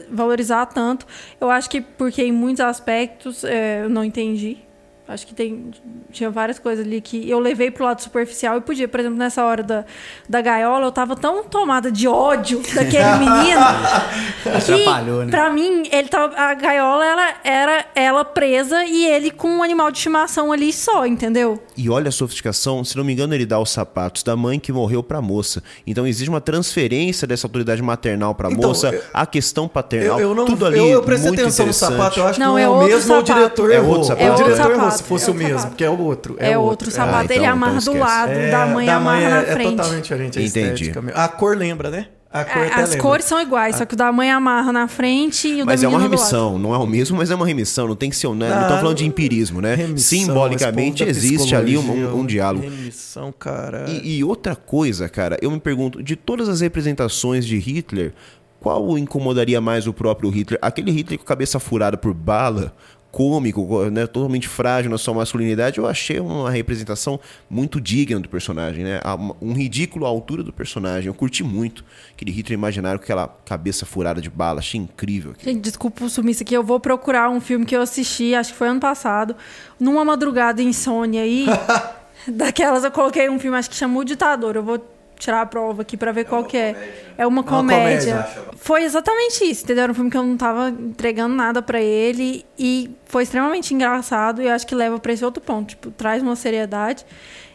valorizar tanto. Eu acho que porque em muitos aspectos é, eu não entendi. Acho que tem, tinha várias coisas ali que eu levei pro lado superficial e podia, por exemplo, nessa hora da, da gaiola, eu tava tão tomada de ódio daquele menino que, Atrapalhou, né? pra mim, ele tava, a gaiola ela, era ela presa e ele com um animal de estimação ali só, entendeu? E olha a sofisticação, se não me engano, ele dá os sapatos da mãe que morreu pra moça. Então existe uma transferência dessa autoridade maternal pra Então, moça, eu- a questão paternal, Eu, eu não, tudo ali eu, eu prestei muito atenção no sapato, eu acho Não, que é não é o outro mesmo o sapato. diretor É errou. outro sapato. o É outro diretor errou se fosse é o mesmo, sapato. porque é o outro. É, outro sapato, Ah, então- ele amarra então do lado, É, da mãe da amarra mãe na é, é frente. totalmente diferente a Entendi. estética. mesmo. A cor lembra, né? A cor É, até as lembra. cores são iguais, só que o da mãe amarra na frente e o Mas da é uma remissão, não é o mesmo, mas é uma remissão, não tem que ser, né? não Ah, estamos falando de empirismo, né? Remissão, Simbolicamente existe ali um, um- um diálogo. Remissão, cara. E, e outra coisa, cara, eu me pergunto, de todas as representações de Hitler, qual incomodaria mais o próprio Hitler? Aquele Hitler com a cabeça furada por bala, cômico, né, totalmente frágil na sua masculinidade, eu achei uma representação muito digna do personagem, né? Um ridículo à altura do personagem. Eu curti muito aquele Hitler imaginário com aquela cabeça furada de bala, achei incrível. aquilo. Gente, desculpa o sumiço aqui. Eu vou procurar um filme que eu assisti, acho que foi ano passado, numa madrugada insônia aí. daquelas eu coloquei um filme, acho que chamou O Ditador. Eu vou tirar a prova aqui pra ver qual que é. É uma comédia. comédia. Foi exatamente isso, entendeu? Era um filme que eu não tava entregando nada pra ele e foi extremamente engraçado e eu acho que leva pra esse outro ponto, tipo, traz uma seriedade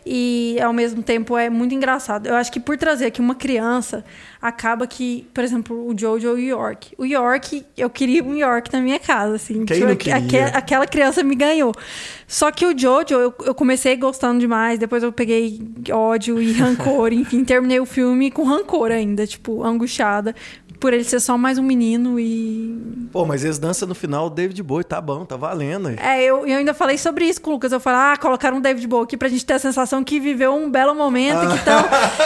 e ao mesmo tempo é muito engraçado. Eu acho que por trazer aqui uma criança, acaba que, por exemplo, o Jojo e o York. O York, eu queria um York na minha casa, assim. Quem não queria? aque- aquela criança me ganhou. Só que o Jojo, eu, eu comecei gostando demais, depois eu peguei ódio e rancor, enfim, terminei o filme com rancor ainda, tipo, angustiada, por ele ser só mais um menino e Pô, mas eles dançam no final o David Bowie, tá bom, tá valendo. aí. é, eu, eu ainda falei sobre isso com o Lucas. Eu falei, ah, colocaram um David Bowie aqui pra gente ter a sensação que viveu um belo momento, que, tão,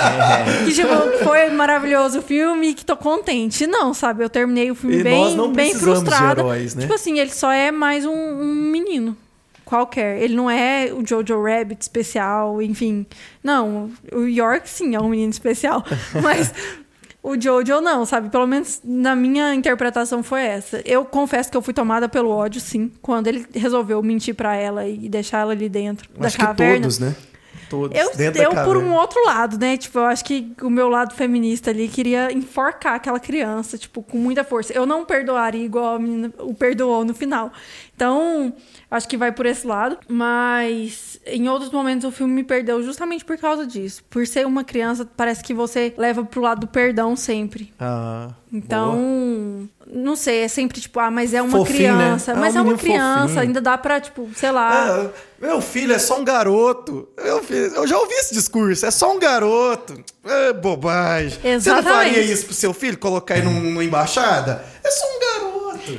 que tipo, foi maravilhoso o filme e que tô contente. Não, sabe? Eu terminei o filme E bem, bem frustrada. heróis, né? Tipo assim, ele só é mais um, um menino. Qualquer. Ele não é o Jojo Rabbit especial, enfim. Não, o York sim é um menino especial. Mas o Jojo não, sabe? Pelo menos na minha interpretação foi essa. Eu confesso que eu fui tomada pelo ódio, sim. Quando ele resolveu mentir pra ela e deixar ela ali dentro da Acho que caverna. todos, né? todos. Eu, dentro eu da por um outro lado, né? Tipo, eu acho que o meu lado feminista ali queria enforcar aquela criança, tipo, com muita força. Eu não perdoaria igual a menina o perdoou no final. Então, acho que vai por esse lado. Mas em outros momentos o filme me perdeu justamente por causa disso. Por ser uma criança, parece que você leva pro lado do perdão sempre. Ah, Então, não sei, é sempre tipo, ah, mas é uma Fofinho, né? criança. É Mas um é uma criança, fofinho. ainda dá pra, tipo, sei lá. Ah, meu filho é só um garoto. Meu filho, eu já ouvi esse discurso. É só um garoto. É bobagem. Você não Exatamente. faria isso pro seu filho? Colocar ele num- numa embaixada? É só um garoto.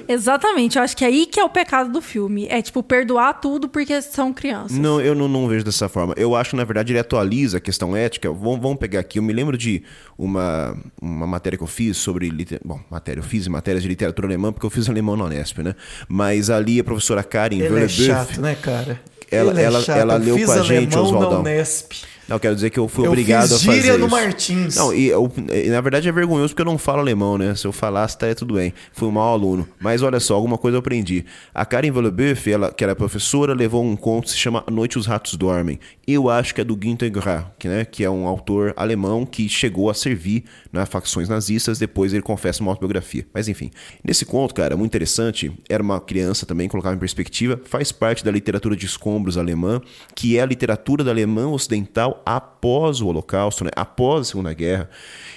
Exatamente, eu acho que é aí que é o pecado do filme. É, tipo, perdoar tudo porque são crianças. Não, eu não, não vejo dessa forma. Eu acho que, na verdade, ele atualiza a questão ética. Vamos, vamos pegar aqui. Eu me lembro de uma, uma matéria que eu fiz sobre. liter- Bom, matéria, eu fiz matérias de literatura alemã porque eu fiz alemão na Unesp, né? Mas ali a professora Karen Ele é Verlebeuf, chato, né, cara? Ela- Ele é ela- chato. ela Eu leu com a gente, alemão na Oswaldão. Unesp. Não, quero dizer que eu fui Eu obrigado fiz a fazer gíria no isso. Martins. Não, e eu- e, na verdade é vergonhoso porque eu não falo alemão, né? Se eu falasse, tá tudo bem. Fui um mau aluno. Mas olha só, alguma coisa eu aprendi. A Karen Vellebeuf, ela, que era professora, levou um conto que se chama Noite os Ratos Dormem. Eu acho que é do Günter Grass, que, né, que é um autor alemão que chegou a servir nas facções nazistas, depois ele confessa uma autobiografia. Mas enfim, nesse conto, cara, muito interessante, era uma criança também, colocava em perspectiva, faz parte da literatura de escombros alemã, que é a literatura da Alemanha Ocidental após o Holocausto, né? após a Segunda Guerra.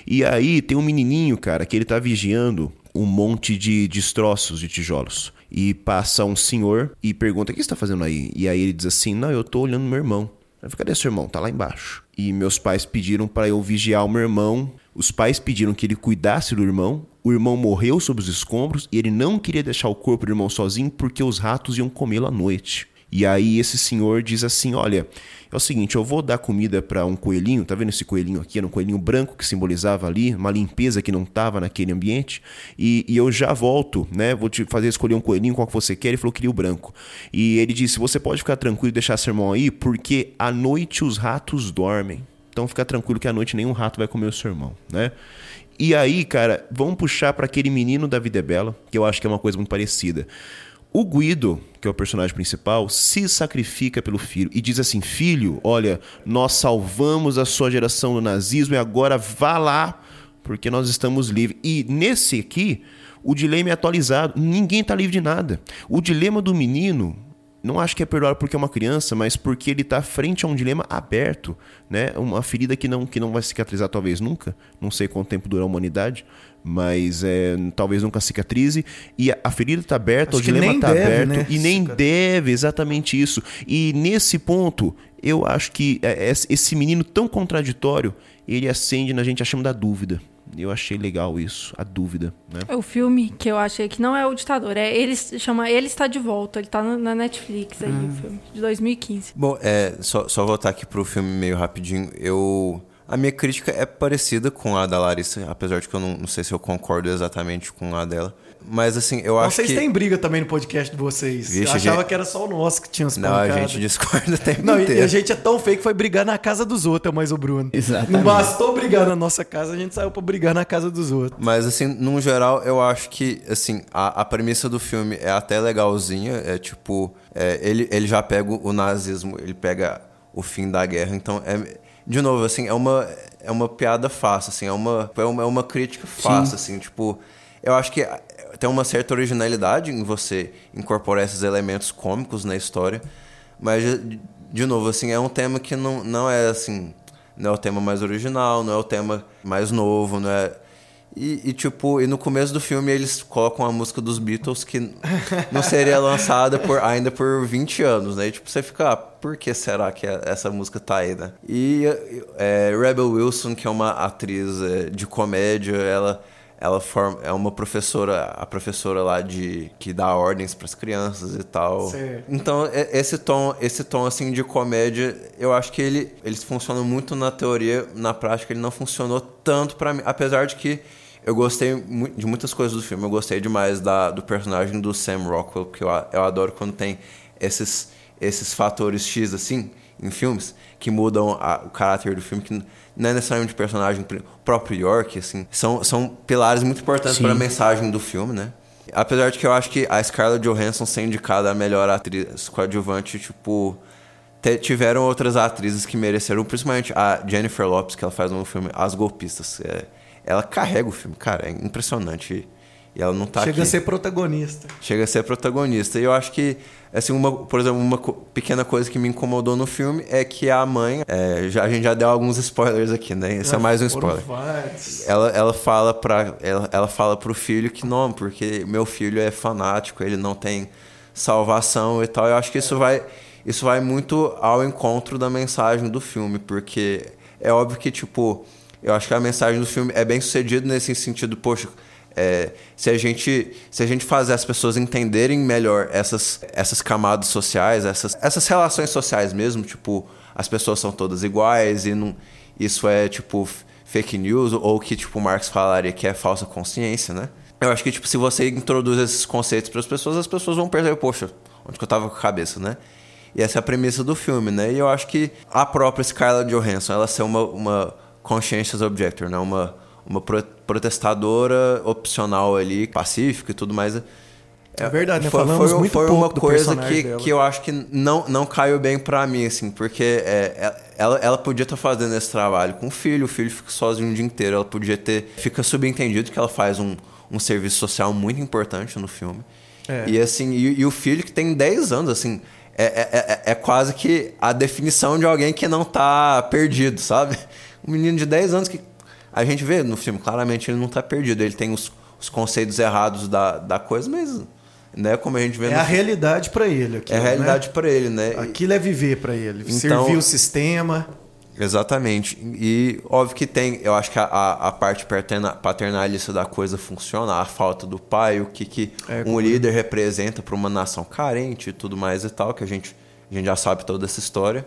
E aí tem um menininho, cara, que ele tá vigiando um monte de destroços de tijolos. E passa um senhor e pergunta: O que você tá fazendo aí? E aí ele diz assim: Não, eu tô olhando meu irmão. Eu falei, Cadê seu irmão? Tá lá embaixo. E meus pais pediram para eu vigiar o meu irmão. Os pais pediram que ele cuidasse do irmão. O irmão morreu sob os escombros e ele não queria deixar o corpo do irmão sozinho porque os ratos iam comê-lo à noite. E aí esse senhor diz assim: Olha, é o seguinte, eu vou dar comida para um coelhinho, tá vendo esse coelhinho aqui? Era um coelhinho branco que simbolizava ali uma limpeza que não estava naquele ambiente. E, e eu já volto, né? Vou te fazer escolher um coelhinho, qual que você quer. Ele falou que queria o branco. E ele disse: Você pode ficar tranquilo e deixar seu irmão aí, porque à noite os ratos dormem. Então fica tranquilo que à noite nenhum rato vai comer o seu irmão, né? E aí, cara, vamos puxar para aquele menino da Vida é Bela, que eu acho que é uma coisa muito parecida. O Guido, que é o personagem principal, se sacrifica pelo filho e diz assim: Filho, olha, nós salvamos a sua geração do nazismo e agora vá lá, porque nós estamos livres. E nesse aqui, o dilema é atualizado: ninguém está livre de nada. O dilema do menino não acho que é perdoado porque é uma criança, mas porque ele está frente a um dilema aberto, né? Uma ferida que não, que não vai cicatrizar talvez nunca. Não sei quanto tempo dura a humanidade, mas é, talvez nunca cicatrize. E a, a ferida está aberta, Acho o dilema está aberto né, e nem deve exatamente isso. E nesse ponto, eu acho que é, esse- esse menino tão contraditório, ele acende na gente a chama da dúvida. Eu achei legal isso, a dúvida, né? O filme que eu achei que não é o ditador, é ele chama Ele está de volta, ele tá no- na Netflix aí, o filme de 2015. Bom, é, só, só voltar aqui pro filme meio rapidinho. Eu. A minha crítica é parecida com a da Larissa, apesar de que eu não, não sei se eu concordo exatamente com a dela. Mas assim, eu acho vocês que. têm briga também no podcast de vocês. Vixe, eu achava gente- que era só o nosso que tinha as Não, a gente discorda o tempo Não, e- inteiro. e a gente é tão feio que foi brigar na casa dos outros, eu mais o Bruno. Exatamente. Não bastou brigar na nossa casa, a gente saiu pra brigar na casa dos outros. Mas, assim, num geral, eu acho que, assim, a, a premissa do filme é até legalzinha. É tipo, é, ele, ele já pega o nazismo, ele pega o fim da guerra. Então, é, de novo, assim, é uma, é uma piada fácil, assim, é uma, é uma, é uma crítica fácil, assim, tipo, eu acho que tem uma certa originalidade em você incorporar esses elementos cômicos na história. Mas, de, de novo, assim, é um tema que não, não é, assim, não é o tema mais original, não é o tema mais novo, não é... E, e, tipo, e no começo do filme eles colocam a música dos Beatles que não seria lançada por, ainda por 20 anos, né? E tipo, você fica, ah, por que será que essa música tá aí, né? E é, Rebel Wilson, que é uma atriz é, de comédia, ela, ela forma, é uma professora, a professora lá de que dá ordens para as crianças e tal. Certo. Então, esse tom, esse tom assim de comédia, eu acho que ele eles funcionam muito na teoria, na prática ele não funcionou tanto pra mim, apesar de que eu gostei de muitas coisas do filme. Eu gostei demais da, do personagem do Sam Rockwell, porque eu, eu adoro quando tem esses, esses fatores X assim em filmes que mudam a- o caráter do filme, que não é necessariamente o personagem, o próprio York, assim, são, são pilares muito importantes para a mensagem do filme, né? Apesar de que eu acho que a Scarlett Johansson ser indicada a melhor atriz coadjuvante, tipo, tiveram outras atrizes que mereceram, principalmente a Jennifer Lopes, que ela faz no filme As Golpistas. É, ela carrega o filme, cara, é impressionante. E ela não tá Chega aqui. a ser protagonista. Chega a ser protagonista. E eu acho que, assim, uma, por exemplo, uma pequena coisa que me incomodou no filme é que a mãe. é, já, a gente já deu alguns spoilers aqui, né? Esse é mais um spoiler. Ela, ela fala para ela, ela fala pro filho que não, porque meu filho é fanático, ele não tem salvação e tal. Eu acho que isso vai isso vai muito ao encontro da mensagem do filme, porque é óbvio que tipo, eu acho que a mensagem do filme é bem sucedida nesse sentido, poxa, é, se a gente se a gente fazer as pessoas entenderem melhor essas essas camadas sociais, essas essas relações sociais mesmo, tipo, as pessoas são todas iguais e não isso é tipo fake news ou que tipo Marx falaria que é falsa consciência, né? Eu acho que tipo se você introduz esses conceitos para as pessoas, as pessoas vão perceber, poxa, onde que eu tava com a cabeça, né? E essa é a premissa do filme, né? E eu acho que a própria Scarlett Johansson, ela ser uma, uma conscientious objector, né? Uma, uma pro- protestadora opcional ali, pacífica e tudo mais. É verdade, né? Foi, Falamos foi, muito foi uma coisa que, dela. que eu acho que não, não caiu bem pra mim, assim, porque é, é- ela, ela podia estar fazendo esse trabalho com o filho, o filho fica sozinho o dia inteiro, ela podia ter. Fica subentendido que ela faz um, um serviço social muito importante no filme. É. E assim, e, e o filho que tem 10 anos, assim, é, é, é, é quase que a definição de alguém que não tá perdido, sabe? Um menino de 10 anos que a gente vê no filme, claramente ele não tá perdido, ele tem os, os conceitos errados da, da coisa, mas né, como a gente vê É a filme, realidade pra ele. Aquilo, é a realidade né? pra ele, né? Aquilo é viver pra ele. Então- Servir o sistema. Exatamente. E óbvio que tem, eu acho que a, a, parte paterna, paternalista da coisa funciona, a falta do pai, o que, que É, um líder representa para uma nação carente e tudo mais e tal, que a gente, a gente já sabe toda essa história.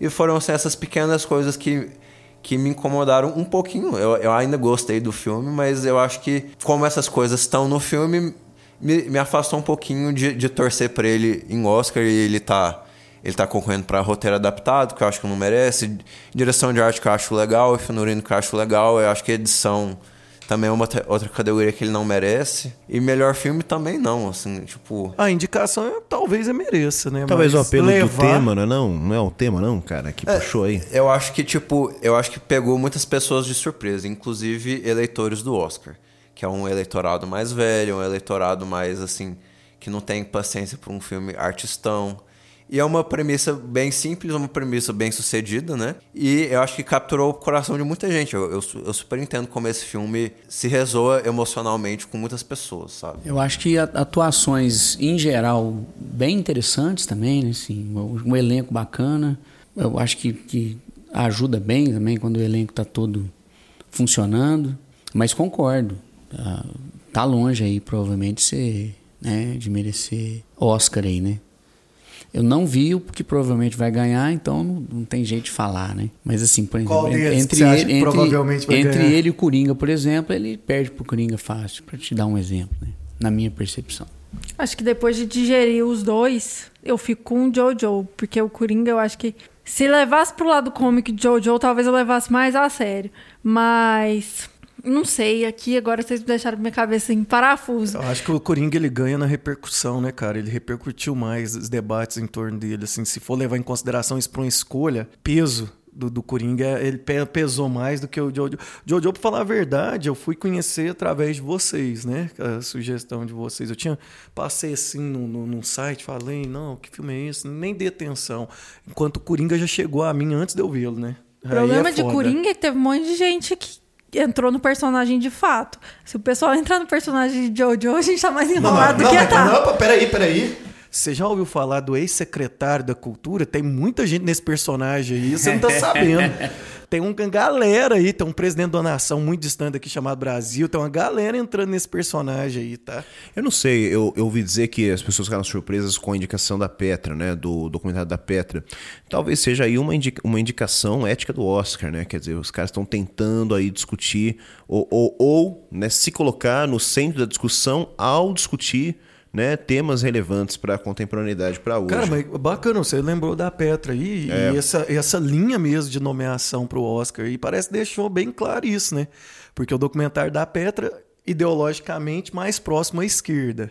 E foram assim, essas pequenas coisas que, que me incomodaram um pouquinho. Eu, eu ainda gostei do filme, mas eu acho que, como essas coisas estão no filme, me, me afastou um pouquinho de, de torcer para ele em Oscar e ele tá. Ele tá concorrendo para roteiro adaptado, que eu acho que não merece. Direção de arte que eu acho legal, figurino que eu acho legal. Eu acho que edição também é uma outra categoria que ele não merece. E melhor filme também não, assim, tipo... A indicação é- talvez eu mereça, né? Talvez o Mas apelo levar... do tema, não é não? Não é o tema não, cara, que puxou aí. Eu acho que, tipo, eu acho que pegou muitas pessoas de surpresa, inclusive eleitores do Oscar, que é um eleitorado mais velho, um eleitorado mais, assim, que não tem paciência por um filme artistão. E é uma premissa bem simples, uma premissa bem sucedida, né? E eu acho que capturou o coração de muita gente. Eu, eu, eu super entendo como esse filme se resoa emocionalmente com muitas pessoas, sabe? Eu acho que atuações, em geral, bem interessantes também, né? Assim, um, elenco bacana. Eu acho que, que ajuda bem também quando o elenco está todo funcionando. Mas concordo. Tá, tá longe aí, provavelmente, ser, né, de merecer Oscar aí, né? Eu não vi o que provavelmente vai ganhar, então não, não tem jeito de falar, né? Mas assim, por exemplo, Qual deles entre, ele, entre, provavelmente vai entre ganhar? ele e o Coringa, por exemplo, ele perde pro Coringa fácil, para te dar um exemplo, né? Na minha percepção. Acho que depois de digerir os dois, eu fico com o Jojo, porque o Coringa eu acho que se levasse pro lado cômico de Jojo, talvez eu levasse mais a sério. Mas não sei, aqui agora vocês deixaram minha cabeça em parafuso. Eu acho que o Coringa ele ganha na repercussão, né, cara? Ele repercutiu mais os debates em torno dele. Assim, se for levar em consideração isso pra uma escolha, peso do, do Coringa, ele pe- pesou mais do que o Jojo. Jojo, pra falar a verdade, eu fui conhecer através de vocês, né? A sugestão de vocês. Eu tinha passei assim no, no, num site, falei, não, que filme é esse? Nem dei atenção. Enquanto o Coringa já chegou a mim antes de eu vê-lo, né? O problema Aí é de. Coringa é que teve um monte de gente que entrou no personagem de fato. Se o pessoal entrar no personagem de Jojo, a gente tá mais enrolado do que mas, tá. não, peraí, peraí. Você já ouviu falar do ex-secretário da cultura? Tem muita gente nesse personagem aí, você não tá sabendo. Tem uma galera aí, tem um presidente da nação muito distante aqui chamado Brasil, tem uma galera entrando nesse personagem aí, tá? Eu não sei, eu, eu ouvi dizer que as pessoas ficaram surpresas com a indicação da Petra, né? Do documentário da Petra. Talvez seja aí uma, indica- uma indicação ética do Oscar, né? Quer dizer, os caras estão tentando aí discutir ou, ou, ou, né, se colocar no centro da discussão ao discutir né, temas relevantes para a contemporaneidade para hoje. Cara, mas bacana, você lembrou da Petra aí, É. e essa, essa linha mesmo de nomeação pro Oscar aí, parece que deixou bem claro isso, né? Porque o documentário da Petra, ideologicamente, mais próximo à esquerda.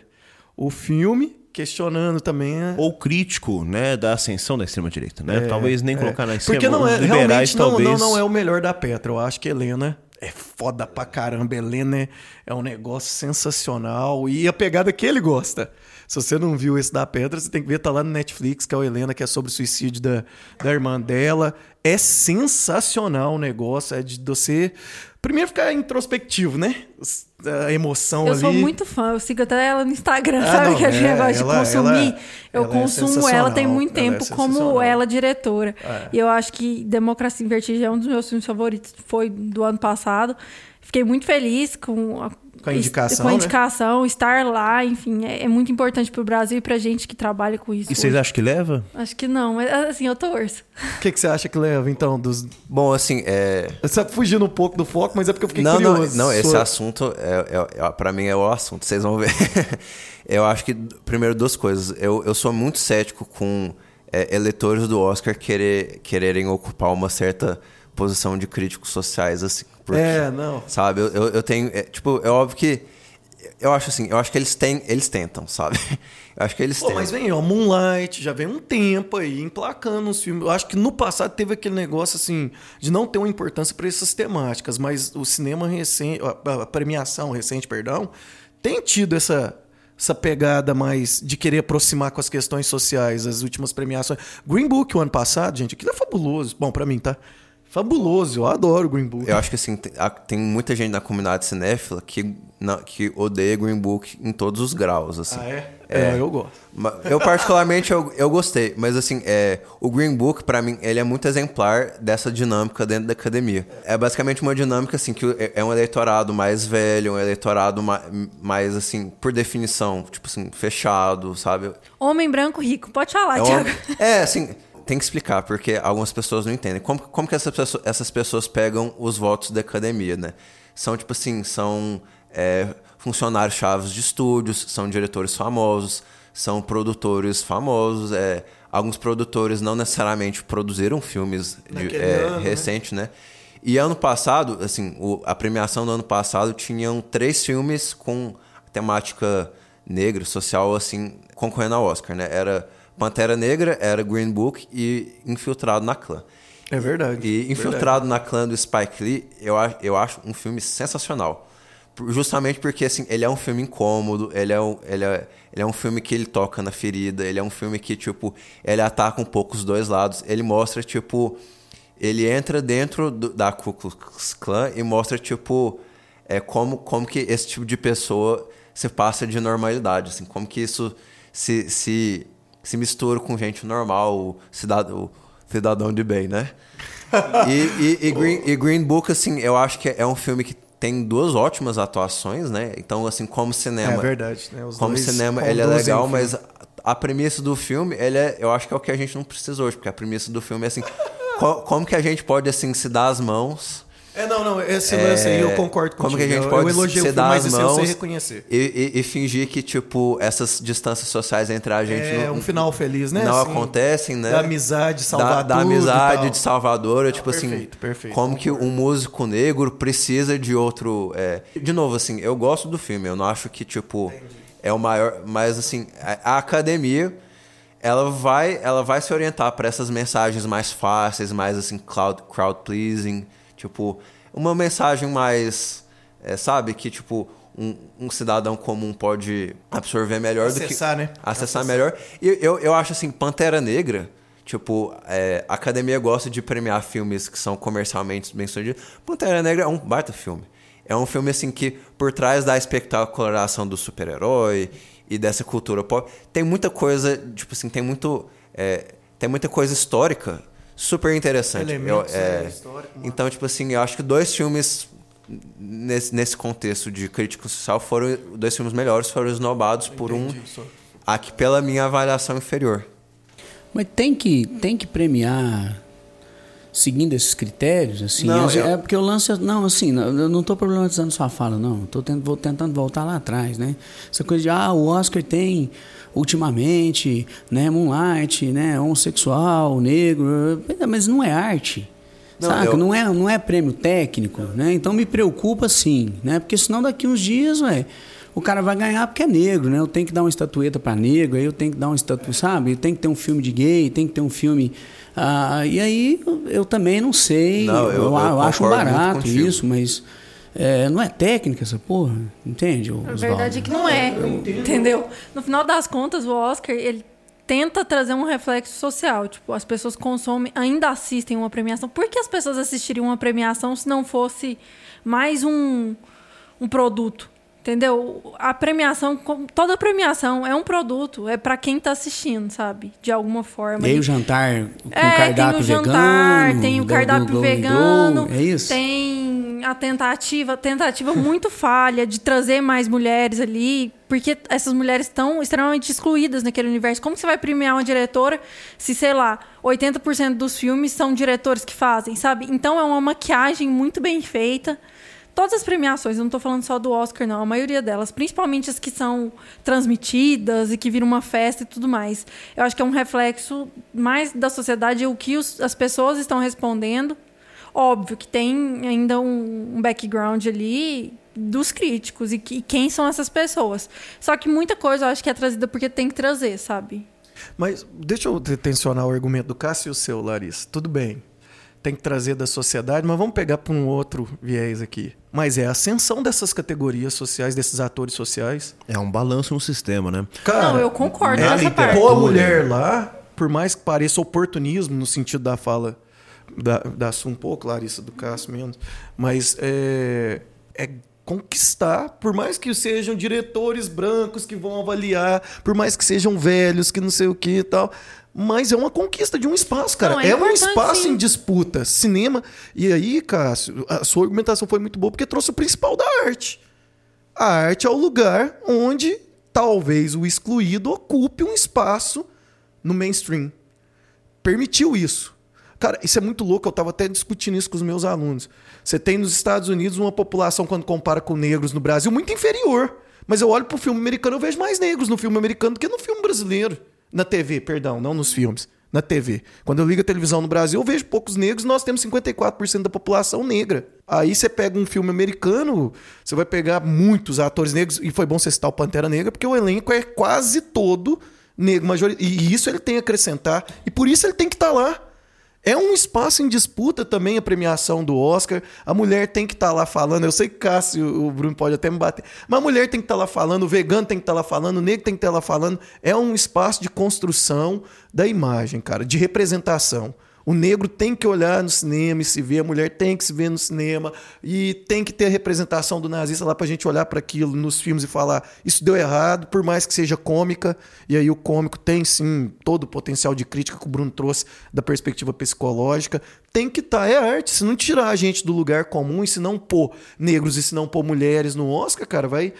O filme questionando também. é- Ou crítico, né, da ascensão da extrema-direita, né? É, talvez nem é. colocar na extrema. Porque não é, liberais, realmente não, talvez... não, não é o melhor da Petra. Eu acho que Helena é foda pra caramba. Helena é, é um negócio sensacional. E a pegada que ele gosta. Se você não viu esse da Petra, você tem que ver, tá lá no Netflix, que é o Helena, que é sobre o suicídio da, da irmã dela. É sensacional o negócio. É de você. Primeiro ficar introspectivo, né? A emoção Eu ali. sou muito fã, eu sigo até ela no Instagram, Ah, sabe? não, que aquele é, negócio de consumir. ela- eu ela é consumo ela tem muito é tempo como sensacional. ela diretora. É. E eu acho que Democracia em Vertigem é um dos meus filmes favoritos, foi do ano passado. Fiquei muito feliz com a, Com a indicação, com a né? indicação, estar lá, enfim, é, é muito importante pro Brasil e pra gente que trabalha com isso. E vocês acham que leva? Acho que não, mas assim, eu torço. O que, que você acha que leva, então, dos. Bom, assim, é. Você tá fugindo um pouco do foco, mas é porque eu fiquei Não, não, curioso. não, esse Sua- assunto, é, é, é, para mim, é o assunto, vocês vão ver. eu acho que, primeiro, duas coisas. Eu, eu sou muito cético com é, eleitores do Oscar querer, quererem ocupar uma certa posição de críticos sociais, assim. Porque, É, não. Sabe, eu, eu, eu tenho. é, tipo, é óbvio que. Eu acho assim, eu acho que eles têm, eles tentam, sabe? Eu acho que eles Pô, tentam. mas vem, ó, Moonlight, já vem um tempo aí, emplacando os filmes. Eu acho que no passado teve aquele negócio, assim, de não ter uma importância para essas temáticas, mas o cinema recente, a premiação recente, perdão, tem tido essa, essa pegada mais de querer aproximar com as questões sociais, as últimas premiações. Green Book, o ano passado, gente, aquilo é fabuloso. Bom, para mim, tá? Fabuloso, eu adoro Green Book. Eu acho que assim, tem, muita gente na comunidade cinéfila que, na- que odeia Green Book em todos os graus, assim. Ah, é? É, eu gosto. Eu, particularmente, eu, eu gostei. Mas, assim, é, o Green Book, pra mim, ele é muito exemplar dessa dinâmica dentro da academia. É basicamente uma dinâmica, assim, que é- é um eleitorado mais velho, um eleitorado ma- mais, assim, por definição, tipo assim, fechado, sabe? Homem branco rico, pode falar, É, Thiago. é, assim, tem que explicar, porque algumas pessoas não entendem. Como, como que essas pessoas, essas pessoas pegam os votos da academia, né? São, tipo assim, são é, funcionários chaves de estúdios, são diretores famosos, são produtores famosos, é, alguns produtores não necessariamente produziram filmes de, é, ano, né? né? E ano passado, assim, o- a premiação do ano passado tinham três filmes com temática negra, social, assim, concorrendo ao Oscar, né? Era Pantera Negra, era Green Book e Infiltrado na Clã. É verdade. E Infiltrado na Clã do Spike Lee, eu, eu acho um filme sensacional. Justamente porque, assim, ele é um filme incômodo, ele é um, ele é, ele é um filme que ele toca na ferida, ele é um filme que, tipo, ele ataca um pouco os dois lados. Ele mostra, tipo, ele entra dentro do- da Ku Klux Klan e mostra, tipo, é, como, como que esse tipo de pessoa se passa de normalidade, assim, como que isso se, se, se mistura com gente normal, o cidadão, cidadão de bem, né? E, e- e Green, e Green Book, assim, eu acho que é um filme que tem duas ótimas atuações, né? Então, assim, como cinema... É verdade, né? Os como dois cinema, ele é legal, mas a, a premissa do filme, ele é, eu acho que é o que a gente não precisa hoje, porque a premissa do filme é assim... co- como que a gente pode, assim, se dar as mãos... É, não, não, esse lance aí eu concordo com Como que a gente eu, pode eu elogiei se dar mas as esse eu sei mãos reconhecer. E, e- e fingir que, tipo, essas distâncias sociais entre a gente É não, um final feliz, né? não Assim, acontecem, né? Da amizade, salvar da, da amizade de Salvador, tipo assim, perfeito, perfeito, como que um músico negro precisa de outro, é... de novo assim, eu gosto do filme, eu não acho que tipo é o maior, mas assim, a, a academia ela vai, ela vai se orientar para essas mensagens mais fáceis, mais assim crowd, crowd pleasing, tipo uma mensagem mais, é, sabe, que tipo um, um cidadão comum pode absorver melhor do que Acessar, né? acessar melhor. E eu, eu acho assim, Pantera Negra, tipo, é, a academia gosta de premiar filmes que são comercialmente bem sucedidos. Pantera Negra é um baita filme. É um filme assim que, por trás da espetacularização do super-herói e dessa cultura pop, tem muita coisa, tipo assim, tem muito. é, tem muita coisa histórica super interessante. Elementos, Eu- é, histórico, mano. então, tipo assim, eu acho que dois filmes nesse, nesse contexto de crítica social foram dois filmes melhores foram esnobados por um aqui pela minha avaliação inferior. Mas tem que, tem que premiar seguindo esses critérios, assim. Não, Às- eu- É porque o lance. é- Não, assim, não- eu não estou problematizando sua fala, não. Estou vou tentando voltar lá atrás, né? Essa coisa de, ah, o Oscar tem ultimamente, né, Moonlight, né, homossexual, negro, mas não é arte. Não, saca? eu- Não, é, não é prêmio técnico, né? Então me preocupa sim, né? Porque senão daqui uns dias, ué, o cara vai ganhar porque é negro, né? Eu tenho que dar uma estatueta para negro, aí eu tenho que dar uma estatueta, sabe? Tem que ter um filme de gay, tem que ter um filme. Ah, e aí eu, eu também não sei. Não, eu- eu, eu acho barato isso, mas é, não é técnica essa porra, entende? A Oswaldo? verdade é que não é, entendeu? No final das contas, o Oscar, ele tenta trazer um reflexo social. Tipo, as pessoas consomem, ainda assistem uma premiação. Por que as pessoas assistiriam uma premiação se não fosse mais um, um produto? Entendeu? A premiação, toda premiação é um produto, é pra quem tá assistindo, sabe? De alguma forma. E aí E- o jantar com é, cardápio tem o jantar, vegano. tem o do- cardápio vegano, é isso? tem a tentativa, tentativa muito falha de trazer mais mulheres ali, porque essas mulheres estão extremamente excluídas naquele universo. Como você vai premiar uma diretora se, sei lá, 80% dos filmes são diretores que fazem, sabe? Então é uma maquiagem muito bem feita. Todas as premiações, eu não estou falando só do Oscar, não, a maioria delas, principalmente as que são transmitidas e que viram uma festa e tudo mais. Eu acho que é um reflexo mais da sociedade, o que os- as pessoas estão respondendo. Óbvio que tem ainda um, um background ali dos críticos e, que- e quem são essas pessoas. Só que muita coisa eu acho que é trazida porque tem que trazer, sabe? Mas deixa eu tensionar o argumento do Cássio e o seu, Larissa. Tudo bem. Tem que trazer da sociedade, mas vamos pegar para um outro viés aqui. Mas é a ascensão dessas categorias sociais, desses atores sociais. É um balanço no sistema, né? Cara, não, eu concordo é com a essa parte. Pô, a mulher lá, por mais que pareça oportunismo no sentido da fala da, da um pouco, Larissa, do Cássio menos, mas é, é conquistar, por mais que sejam diretores brancos que vão avaliar, por mais que sejam velhos, que não sei o que e tal, mas é uma conquista de um espaço, cara. Não, é é um espaço sim. em disputa. Cinema. E aí, Cássio, a sua argumentação foi muito boa porque trouxe o principal da arte. A arte é o lugar onde talvez o excluído ocupe um espaço no mainstream. Permitiu isso. Cara, isso é muito louco. Eu estava até discutindo isso com os meus alunos. Você tem nos Estados Unidos uma população, quando compara com negros no Brasil, muito inferior. Mas eu olho pro filme americano eu vejo mais negros no filme americano do que no filme brasileiro. Na TV, perdão, não nos filmes. Na TV. Quando eu ligo a televisão no Brasil, eu vejo poucos negros, nós temos 54% da população negra. Aí você pega um filme americano, você vai pegar muitos atores negros, e foi bom você citar o Pantera Negra, porque o elenco é quase todo negro, e isso ele tem a acrescentar, e por isso ele tem que estar lá. É um espaço em disputa também a premiação do Oscar. A mulher tem que estar lá falando. Eu sei que Cássio, o Bruno pode até me bater. Mas a mulher tem que estar lá falando, o vegano tem que estar lá falando, o negro tem que estar lá falando. É um espaço de construção da imagem, cara, de representação. O negro tem que olhar no cinema e se ver, a mulher tem que se ver no cinema e tem que ter a representação do nazista lá pra gente olhar para aquilo nos filmes e falar isso deu errado, por mais que seja cômica. E aí o cômico tem sim todo o potencial de crítica que o Bruno trouxe da perspectiva psicológica. Tem que estar, é arte. Se não tirar a gente do lugar comum e se não pôr negros e se não pôr mulheres no Oscar, cara, vai.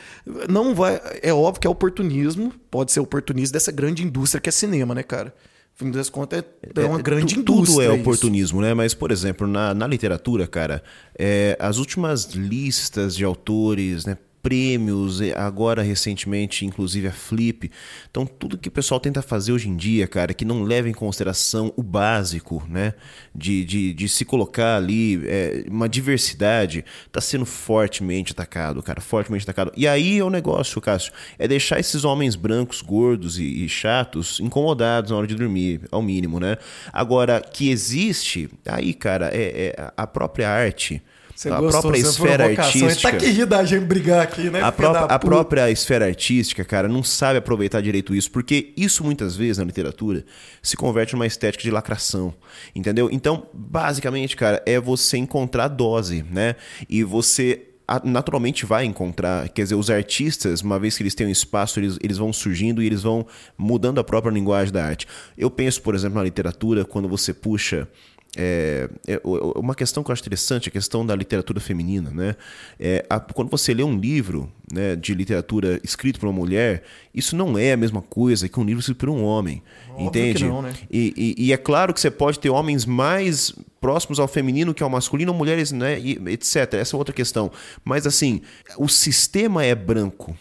Não vai. É óbvio que é oportunismo, pode ser oportunismo dessa grande indústria que é cinema, né, cara? Fim das contas, é, é uma grande tu- indústria. Tudo é isso. oportunismo, né? Mas, por exemplo, na, na literatura, cara, é, as últimas listas de autores, né? Prêmios, agora recentemente, inclusive a Flip. Então, tudo que o pessoal tenta fazer hoje em dia, cara, que não leva em consideração o básico, né? De, de, de se colocar ali é, uma diversidade, tá sendo fortemente atacado, cara, fortemente atacado. E aí é o negócio, Cássio, é deixar esses homens brancos, gordos e, e chatos incomodados na hora de dormir, ao mínimo, né? Agora, que existe, aí, cara, é, é a própria arte. Você a gostou própria esfera provocação. artística. Tá que rir da gente brigar aqui, né? A, da a própria esfera artística, cara, não sabe aproveitar direito isso, porque isso muitas vezes na literatura se converte numa estética de lacração, entendeu? Então, basicamente, cara, é você encontrar dose, né? E você naturalmente vai encontrar, quer dizer, os artistas, uma vez que eles têm um espaço, eles, eles vão surgindo e eles vão mudando a própria linguagem da arte. Eu penso, por exemplo, na literatura, quando você puxa é, é, uma questão que eu acho interessante, a questão da literatura feminina, né? É, a- quando você lê um livro né, de literatura escrito por uma mulher, isso não é a mesma coisa que um livro escrito por um homem, Óbvio entende? não, né? E, e- e é claro que você pode ter homens mais próximos ao feminino que ao masculino, ou mulheres, né, e etc. Essa é outra questão. Mas assim, o sistema é branco,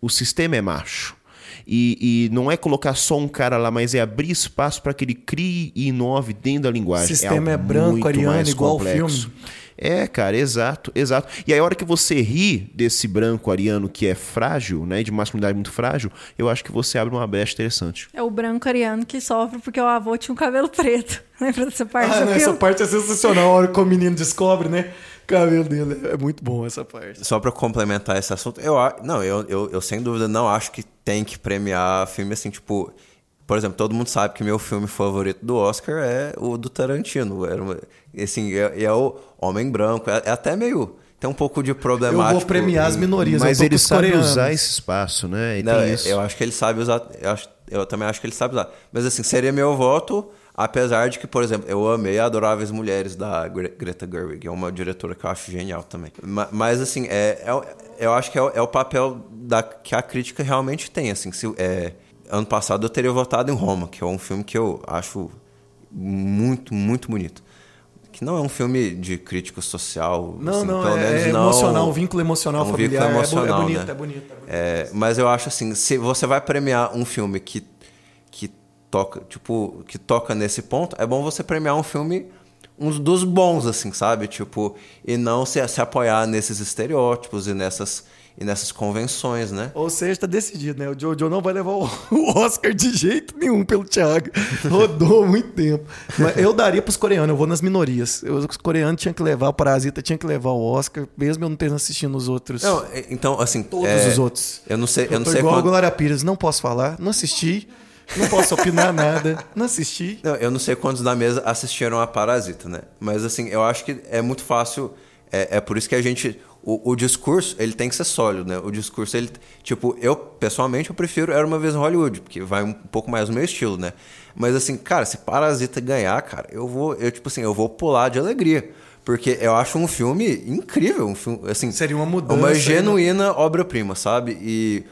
o sistema é macho. E, e não é colocar só um cara lá, mas é abrir espaço para que ele crie e inove dentro da linguagem. O sistema algo é branco, muito ariano, mais igual o complexo. filme. É, cara, exato, exato. E aí, a hora que você ri desse branco ariano que é frágil, né, de masculinidade muito frágil, eu acho que você abre uma brecha interessante. É o branco ariano que sofre porque o avô tinha um cabelo preto. Lembra dessa parte Ah, não, essa parte é sensacional. A hora que o menino descobre, né? Cabelo dele. É muito bom essa parte. Só pra complementar esse assunto, eu não, eu, eu, eu sem dúvida não acho que tem que premiar filme assim, tipo, por exemplo, todo mundo sabe que meu filme favorito do Oscar é o do Tarantino, era uma, assim, é, é o Homem Branco, é, é até meio tem um pouco de Eu problemático. vou premiar as minorias. Mas eu tô ele sabe coreanos. usar esse espaço, né? E Não, tem eu- isso. eu acho que ele sabe usar, eu, acho- eu também acho que ele sabe usar. Mas assim, seria meu voto, apesar de que, por exemplo, eu amei Adoráveis Mulheres da Gre- Greta Gerwig, é uma diretora que eu acho genial também. Ma- Mas assim, é, é eu acho que é, o- é o papel da, que a crítica realmente tem, assim, se, é, ano passado eu teria votado em Roma, que é um filme que eu acho muito, muito bonito. Que não é um filme de crítica social. Não, assim, não, é, é não- emocional, um vínculo emocional um familiar. vínculo é bo- emocional, é, bonito, né? é bonito, é bonito. É, mas eu acho assim, se você vai premiar um filme que toca, tipo, que toca nesse ponto, é bom você premiar um filme uns dos bons, assim, sabe? Tipo, e não se, se apoiar nesses estereótipos e nessas, e nessas convenções, né? Ou seja, tá decidido, né? O Jojo não vai levar o Oscar de jeito nenhum pelo Thiago. Rodou muito tempo. Mas eu daria pros coreanos, eu vou nas minorias. Eu, os coreanos tinham que levar, o Parasita tinha que levar o Oscar, mesmo eu não tendo assistido os outros. Não, é- então, assim. todos é, os outros. Eu não sei, eu não tô sei igual a quanto- Glória Pires, não posso falar, não assisti, não posso opinar nada, não assisti. Não, eu não sei quantos da mesa assistiram a Parasita, né? Mas assim, eu acho que é muito fácil. É, é por isso que a gente. O, o discurso, ele tem que ser sólido, né? O discurso, ele. Tipo, eu, pessoalmente, eu prefiro Era uma vez em Hollywood, porque vai um pouco mais no meu estilo, né? Mas assim, cara, se Parasita ganhar, cara, eu vou. Eu, tipo assim, eu vou pular de alegria. Porque eu acho um filme incrível. Um filme, assim, Seria uma mudança, Uma né? genuína obra-prima, sabe? E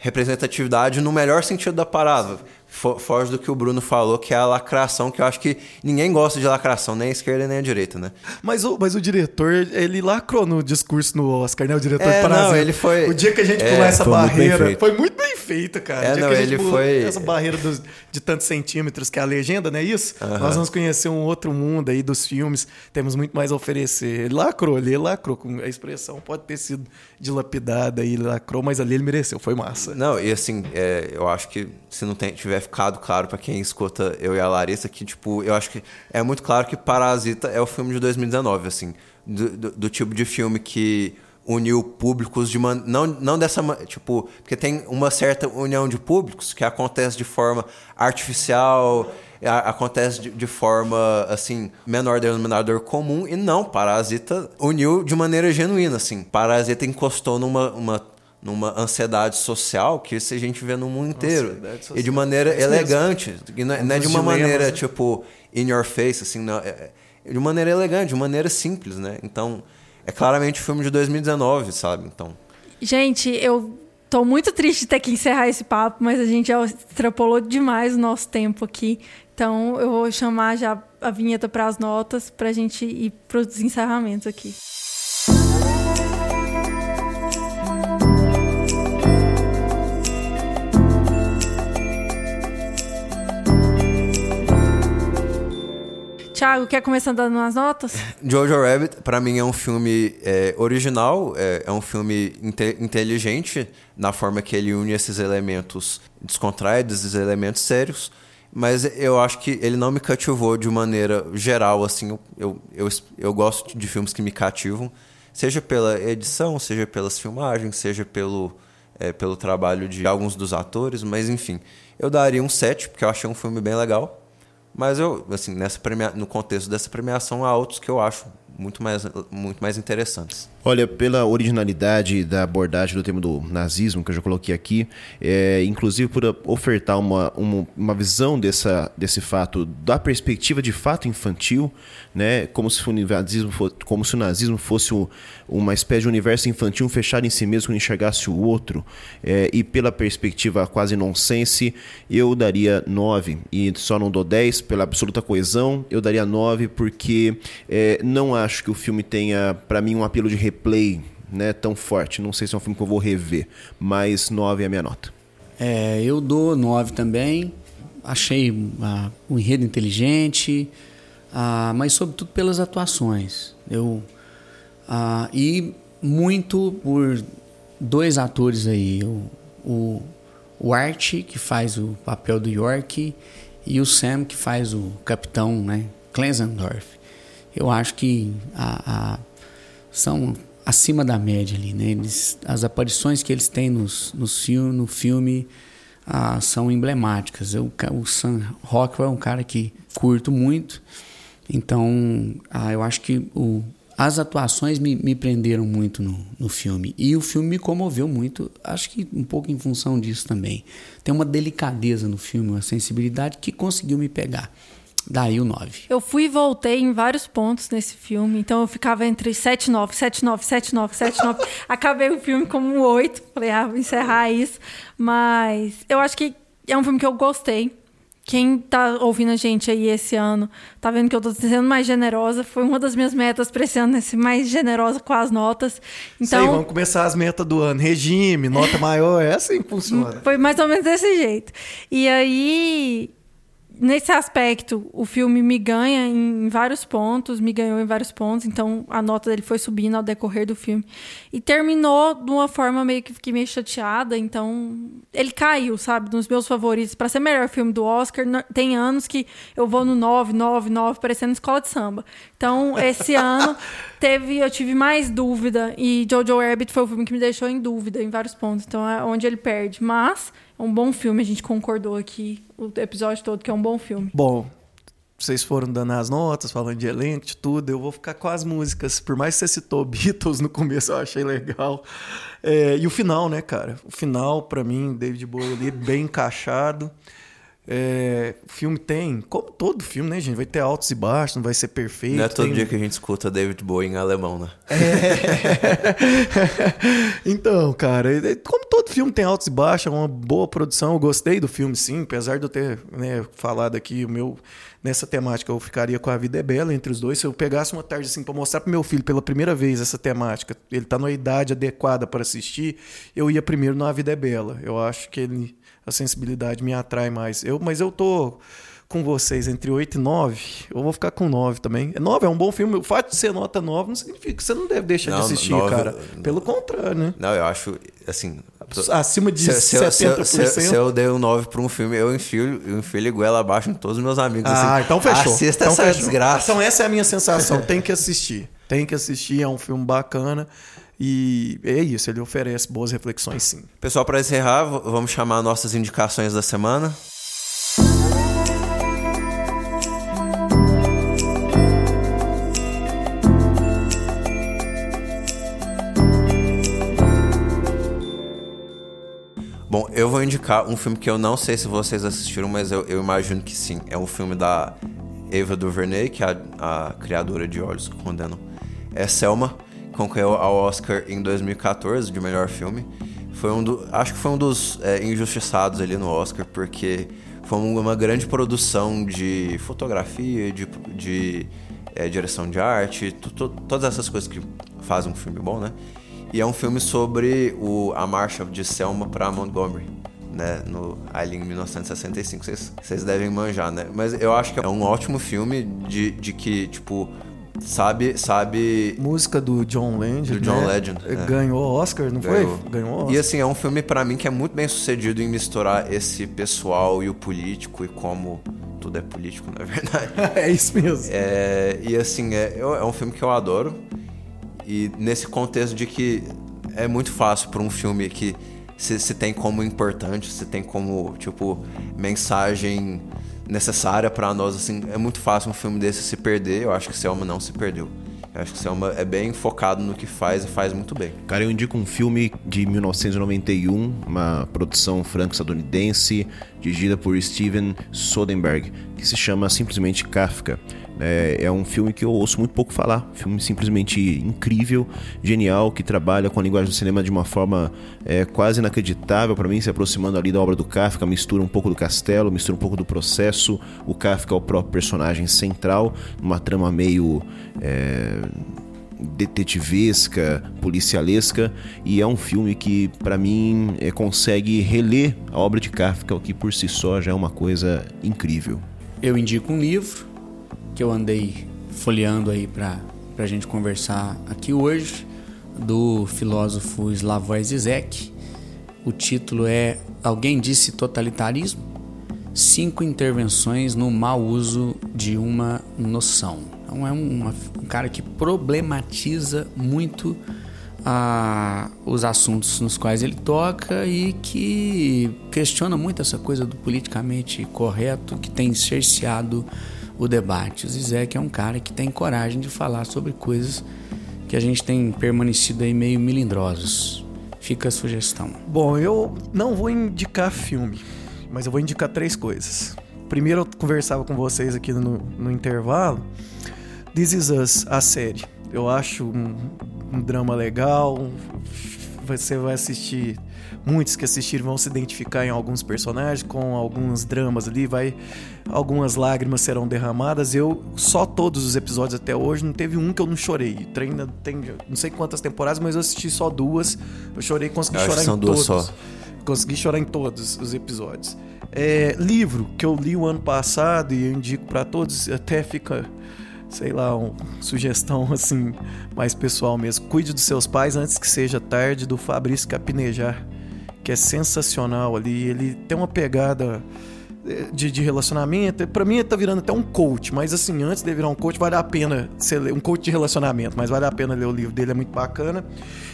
representatividade no melhor sentido da palavra. Fo- Foge do que o Bruno falou, que é a lacração, que eu acho que ninguém gosta de lacração, nem a esquerda nem a direita, né? Mas o, mas o diretor, ele lacrou no discurso no Oscar, né? O diretor É, Parasita. não, ele foi- O dia que a gente é, pular essa foi muito bem barreira. feito. Foi muito bem feito, cara. É, o dia não, que a gente ele pula foi- Essa barreira dos- de tantos centímetros, que é a legenda, não é isso? Nós vamos conhecer um outro mundo aí dos filmes. Temos muito mais a oferecer. Ele lacrou ele lacrou. Com a expressão pode ter sido dilapidada aí, ele lacrou, mas ali ele mereceu. Foi massa. Não, e assim, é, eu acho que se não tem- tiver ficado claro pra quem escuta eu e a Larissa, que, tipo, eu acho que é muito claro que Parasita é o filme de 2019, assim, do, do- do tipo de filme que uniu públicos de man... não, não dessa tipo porque tem uma certa união de públicos que acontece de forma artificial a- acontece de, de forma assim menor denominador comum e não Parasita uniu de maneira genuína assim. Parasita encostou numa uma, numa ansiedade social que isso a gente vê no mundo inteiro e de maneira É elegante e não, é- não é de Os uma dilemas, maneira né? tipo in your face assim não, é- é de maneira elegante de maneira simples né então é claramente filme de 2019 sabe então Gente, eu tô muito triste de ter que encerrar esse papo, mas a gente já extrapolou demais o nosso tempo aqui. Então eu vou chamar já a vinheta para as notas pra gente ir pros encerramentos aqui. Thiago, quer começar dando umas notas? Jojo Rabbit, pra mim, é um filme é, original, é, é um filme inte- inteligente na forma que ele une esses elementos descontraídos, esses elementos sérios, mas eu acho que ele não me cativou de maneira geral, assim, eu, eu, eu, eu gosto de filmes que me cativam, seja pela edição, seja pelas filmagens, seja pelo, é, pelo trabalho de alguns dos atores, mas enfim, eu daria um 7, porque eu achei um filme bem legal, mas eu, assim, nessa premia... no contexto dessa premiação, há outros que eu acho muito mais, muito mais interessantes. Olha, pela originalidade da abordagem do tema do nazismo, que eu já coloquei aqui, é, inclusive por ofertar uma, uma, uma visão dessa, desse fato da perspectiva de fato infantil, né, como, se o nazismo fosse, como se o nazismo fosse uma espécie de universo infantil fechado em si mesmo, que enxergasse o outro, é, e pela perspectiva quase nonsense, eu daria 9, e só não dou 10 pela absoluta coesão, eu daria 9 porque é, não acho que o filme tenha, para mim, um apelo de replay né, tão forte. Não sei se é um filme que eu vou rever, mas 9 é a minha nota. É, eu dou 9 também. Achei ah, um enredo inteligente, ah, mas sobretudo pelas atuações. Eu, ah, e muito por dois atores aí, o, o, o Art, que faz o papel do York, e o Sam, que faz o capitão, né, Klenzendorf. Eu acho que a, a, são acima da média ali, né? Eles, as aparições que eles têm nos, nos no filme ah, são emblemáticas. Eu, o Sam Rockwell é um cara que curto muito, então ah, eu acho que o, as atuações me, me prenderam muito no, no filme. E o filme me comoveu muito, acho que um pouco em função disso também. Tem uma delicadeza no filme, uma sensibilidade que conseguiu me pegar. Daí o 9. Eu fui e voltei em vários pontos nesse filme, então eu ficava entre 7, 9, 7, 9, 7, 9, 7, 9. Acabei o filme como um 8. Falei, ah, vou encerrar isso. Mas eu acho que é um filme que eu gostei. Quem tá ouvindo a gente aí esse ano, tá vendo que eu tô sendo mais generosa. Foi uma das minhas metas pra esse ano, ser mais generosa com as notas. Então, Isso aí, vamos começar as metas do ano. Regime, nota maior, é assim que funciona. Foi mais ou menos desse jeito. E aí, nesse aspecto, o filme me ganha em vários pontos, me ganhou em vários pontos, então a nota dele foi subindo ao decorrer do filme. E terminou de uma forma meio que fiquei meio chateada, então ele caiu, sabe, nos meus favoritos. Para ser melhor filme do Oscar, tem anos que eu vou no 9, 9, 9, parecendo escola de samba. Então, esse ano teve, eu tive mais dúvida e Jojo Rabbit foi o filme que me deixou em dúvida em vários pontos. Então, é onde ele perde, mas um bom filme, a gente concordou aqui o episódio todo que é um bom filme. Bom, vocês foram dando as notas, falando de elenco, de tudo. Eu vou ficar com as músicas. Por mais que você citou Beatles no começo, eu achei legal. É, e o final, né, cara? O final, para mim, David Bowie ali, bem encaixado. É, o filme tem, como todo filme, né, gente? Vai ter altos e baixos, não vai ser perfeito. Não é todo tem... dia que a gente escuta David Bowie em alemão, né? É. então, cara, como todo filme tem altos e baixos, é uma boa produção. Eu gostei do filme, sim, apesar de eu ter né, falado aqui o meu. Nessa temática, eu ficaria com A Vida é Bela entre os dois. Se eu pegasse uma tarde assim para mostrar pro meu filho pela primeira vez essa temática, ele tá numa idade adequada para assistir, eu ia primeiro no A Vida é Bela. Eu acho que ele a sensibilidade me atrai mais. Eu, mas eu tô com vocês entre 8 e 9, eu vou ficar com 9 também. 9 é um bom filme. O fato de ser nota 9 não significa que você não deve deixar não, de assistir, 9, cara. Pelo contrário, né? Não, eu acho, assim... Acima de se, 70%. Se, se, se eu dei um 9 para um filme, eu enfio, eu enfio goela abaixo em todos os meus amigos. Ah, assim, então fechou. Assista então essa fechou. desgraça. Então essa é a minha sensação. Tem que assistir. Tem que assistir, é um filme bacana. E é isso, ele oferece boas reflexões sim. Pessoal, para encerrar, vamos chamar nossas indicações da semana. Bom, eu vou indicar um filme que eu não sei se vocês assistiram, mas eu, eu imagino que sim. É um filme da Eva DuVernay, que é a, a criadora de Olhos que Condenam. É Selma concorreu ao Oscar em 2014 de melhor filme. Foi um do, acho que foi um dos é, injustiçados ali no Oscar, porque foi uma grande produção de fotografia, de, de é, direção de arte, todas essas coisas que fazem um filme bom, né? E é um filme sobre o, a marcha de Selma para Montgomery, né? No, ali em 1965. Vocês, devem manjar, né? Mas eu acho que é um ótimo filme de, de que, tipo, Sabe, sabe. Música do John Legend. Do John né? Legend. É. Ganhou Oscar, não Ganhou. foi? Ganhou Oscar. E assim, é um filme para mim que é muito bem sucedido em misturar esse pessoal e o político e como tudo é político, na verdade. é isso mesmo. É, e assim, é, é um filme que eu adoro. E nesse contexto de que é muito fácil para um filme que se, se tem como importante, se tem como, tipo, mensagem necessária para nós, assim, é muito fácil um filme desse se perder. Eu acho que Selma não se perdeu. Eu acho que Selma é bem focado no que faz e faz muito bem. Cara, eu indico um filme de 1991, uma produção franco-estadunidense, dirigida por Steven Soderbergh, que se chama simplesmente Kafka. É, é, um filme que eu ouço muito pouco falar. Filme simplesmente incrível, genial, que trabalha com a linguagem do cinema de uma forma é, quase inacreditável para mim, se aproximando ali da obra do Kafka, mistura um pouco do castelo, mistura um pouco do processo. O Kafka é o próprio personagem central, numa trama meio. É, detetivesca, policialesca, e é um filme que, para mim, é, consegue reler a obra de Kafka, o que por si só já é uma coisa incrível. Eu indico um livro que eu andei folheando aí para a gente conversar aqui hoje, do filósofo Slavoj Zizek. O título é Alguém disse totalitarismo? Cinco intervenções no mau uso de uma noção. Então é um cara que problematiza muito ah, os assuntos nos quais ele toca e que questiona muito essa coisa do politicamente correto que tem cerceado o debate. O Zizek é um cara que tem coragem de falar sobre coisas que a gente tem permanecido aí meio melindrosos. Fica a sugestão. Bom, eu não vou indicar filme, mas eu vou indicar três coisas. Primeiro, eu conversava com vocês aqui no, no intervalo. This Is Us, a série. Eu acho um, um drama legal. Você vai assistir muitos que assistiram vão se identificar em alguns personagens, com alguns dramas ali, vai algumas lágrimas serão derramadas. Eu só todos os episódios até hoje não teve um que eu não chorei. Treina tem não sei quantas temporadas, mas eu assisti só duas. Eu chorei, consegui chorar são em duas todos. só. Consegui chorar em todos os episódios. É, livro que eu li o ano passado e eu indico para todos, até fica sei lá, uma sugestão assim, mais pessoal mesmo. Cuide dos seus pais antes que seja tarde, do Fabrício Capinejar, que é sensacional ali. Ele tem uma pegada eh, de, de relacionamento. Pra mim, ele tá virando até um coach, mas assim, antes de virar um coach, vale a pena ler, um coach de relacionamento, mas vale a pena ler o livro dele, é muito bacana.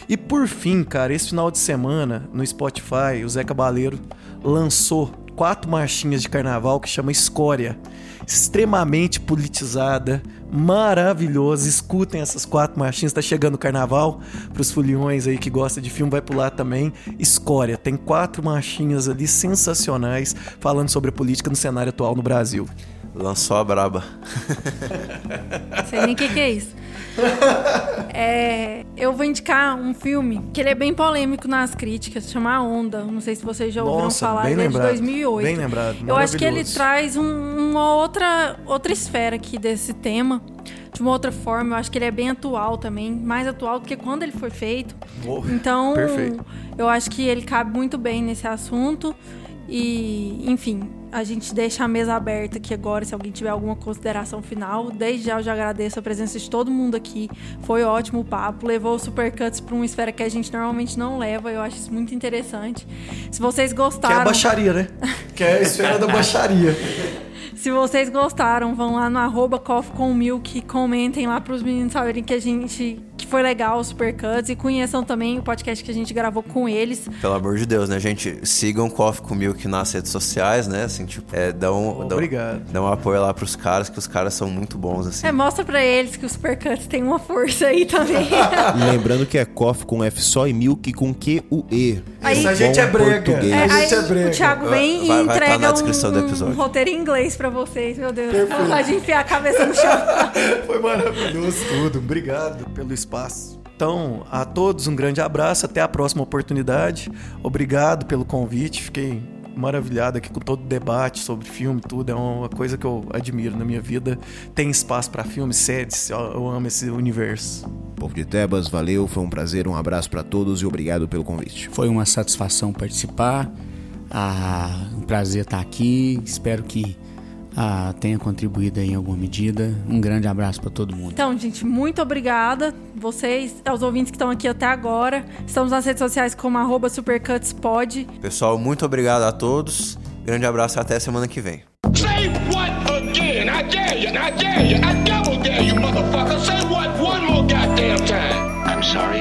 E por fim, cara, esse final de semana, no Spotify, o Zé Cabaleiro lançou quatro marchinhas de carnaval que chama Escória. Extremamente politizada, maravilhosa. Escutem essas quatro marchinhas. Tá chegando o carnaval. Pros foliões aí que gostam de filme, vai pular também. Escória. Tem quatro marchinhas ali sensacionais falando sobre a política no cenário atual no Brasil. Lançou a braba. Não sei nem o que, que é isso. É, eu vou indicar um filme que ele é bem polêmico nas críticas, chama A Onda. Não sei se vocês já ouviram Nossa, falar, bem ele é de lembrado, 2008. bem lembrado, Eu acho que ele traz um- uma outra, outra esfera aqui desse tema. De uma outra forma, eu acho que ele é bem atual também, mais atual do que quando ele foi feito. Boa, Então, perfeito. eu acho que ele cabe muito bem nesse assunto. E, enfim, a gente deixa a mesa aberta aqui agora, se alguém tiver alguma consideração final. Desde já eu já agradeço a presença de todo mundo aqui. Foi ótimo o papo. Levou o Supercuts para uma esfera que a gente normalmente não leva. Eu acho isso muito interessante. Se vocês Que é a gostaram. baixaria, né? Que é a esfera da baixaria. Se vocês gostaram, vão lá no arroba com Milk, comentem lá pros meninos saberem que a gente. Que foi legal o Supercuts e conheçam também o podcast que a gente gravou com eles. Pelo amor de Deus, né, gente? Sigam Coffee com Milk nas redes sociais, né? Assim, tipo, é, dão, dão, Obrigado. dão um apoio lá pros caras, que os caras são muito bons, assim. É, mostra pra eles que o Supercuts tem uma força aí também. Lembrando que é coffee com F só e milk com Q-U-E. Aí- Essa gente é brega. português. É, A gente é brega. o Thiago vem Vai- e vai tá entrega na descrição um, do episódio. um roteiro em inglês pra vocês, meu Deus. Pode enfiar a cabeça no chão. Foi maravilhoso tudo. Obrigado pelo espaço. Então, a todos um grande abraço, até a próxima oportunidade. Obrigado pelo convite. Fiquei maravilhado aqui com todo o debate sobre filme e tudo. É uma coisa que eu admiro na minha vida. Tem espaço pra filmes, séries. Eu amo esse universo. Povo de Tebas, valeu, foi um prazer, um abraço pra todos e obrigado pelo convite. Foi uma satisfação participar. Ah, um prazer estar aqui. Espero que ah, tenha contribuído aí em alguma medida. Um grande abraço para todo mundo. Então, gente, muito obrigada. Vocês, aos ouvintes que estão aqui até agora. Estamos nas redes sociais como arroba supercutspod. Pessoal, muito obrigado a todos. Grande abraço e até semana que vem. Say what again? I dare you. I dare you. I double dare you, motherfucker. Say what one more goddamn time. I'm sorry,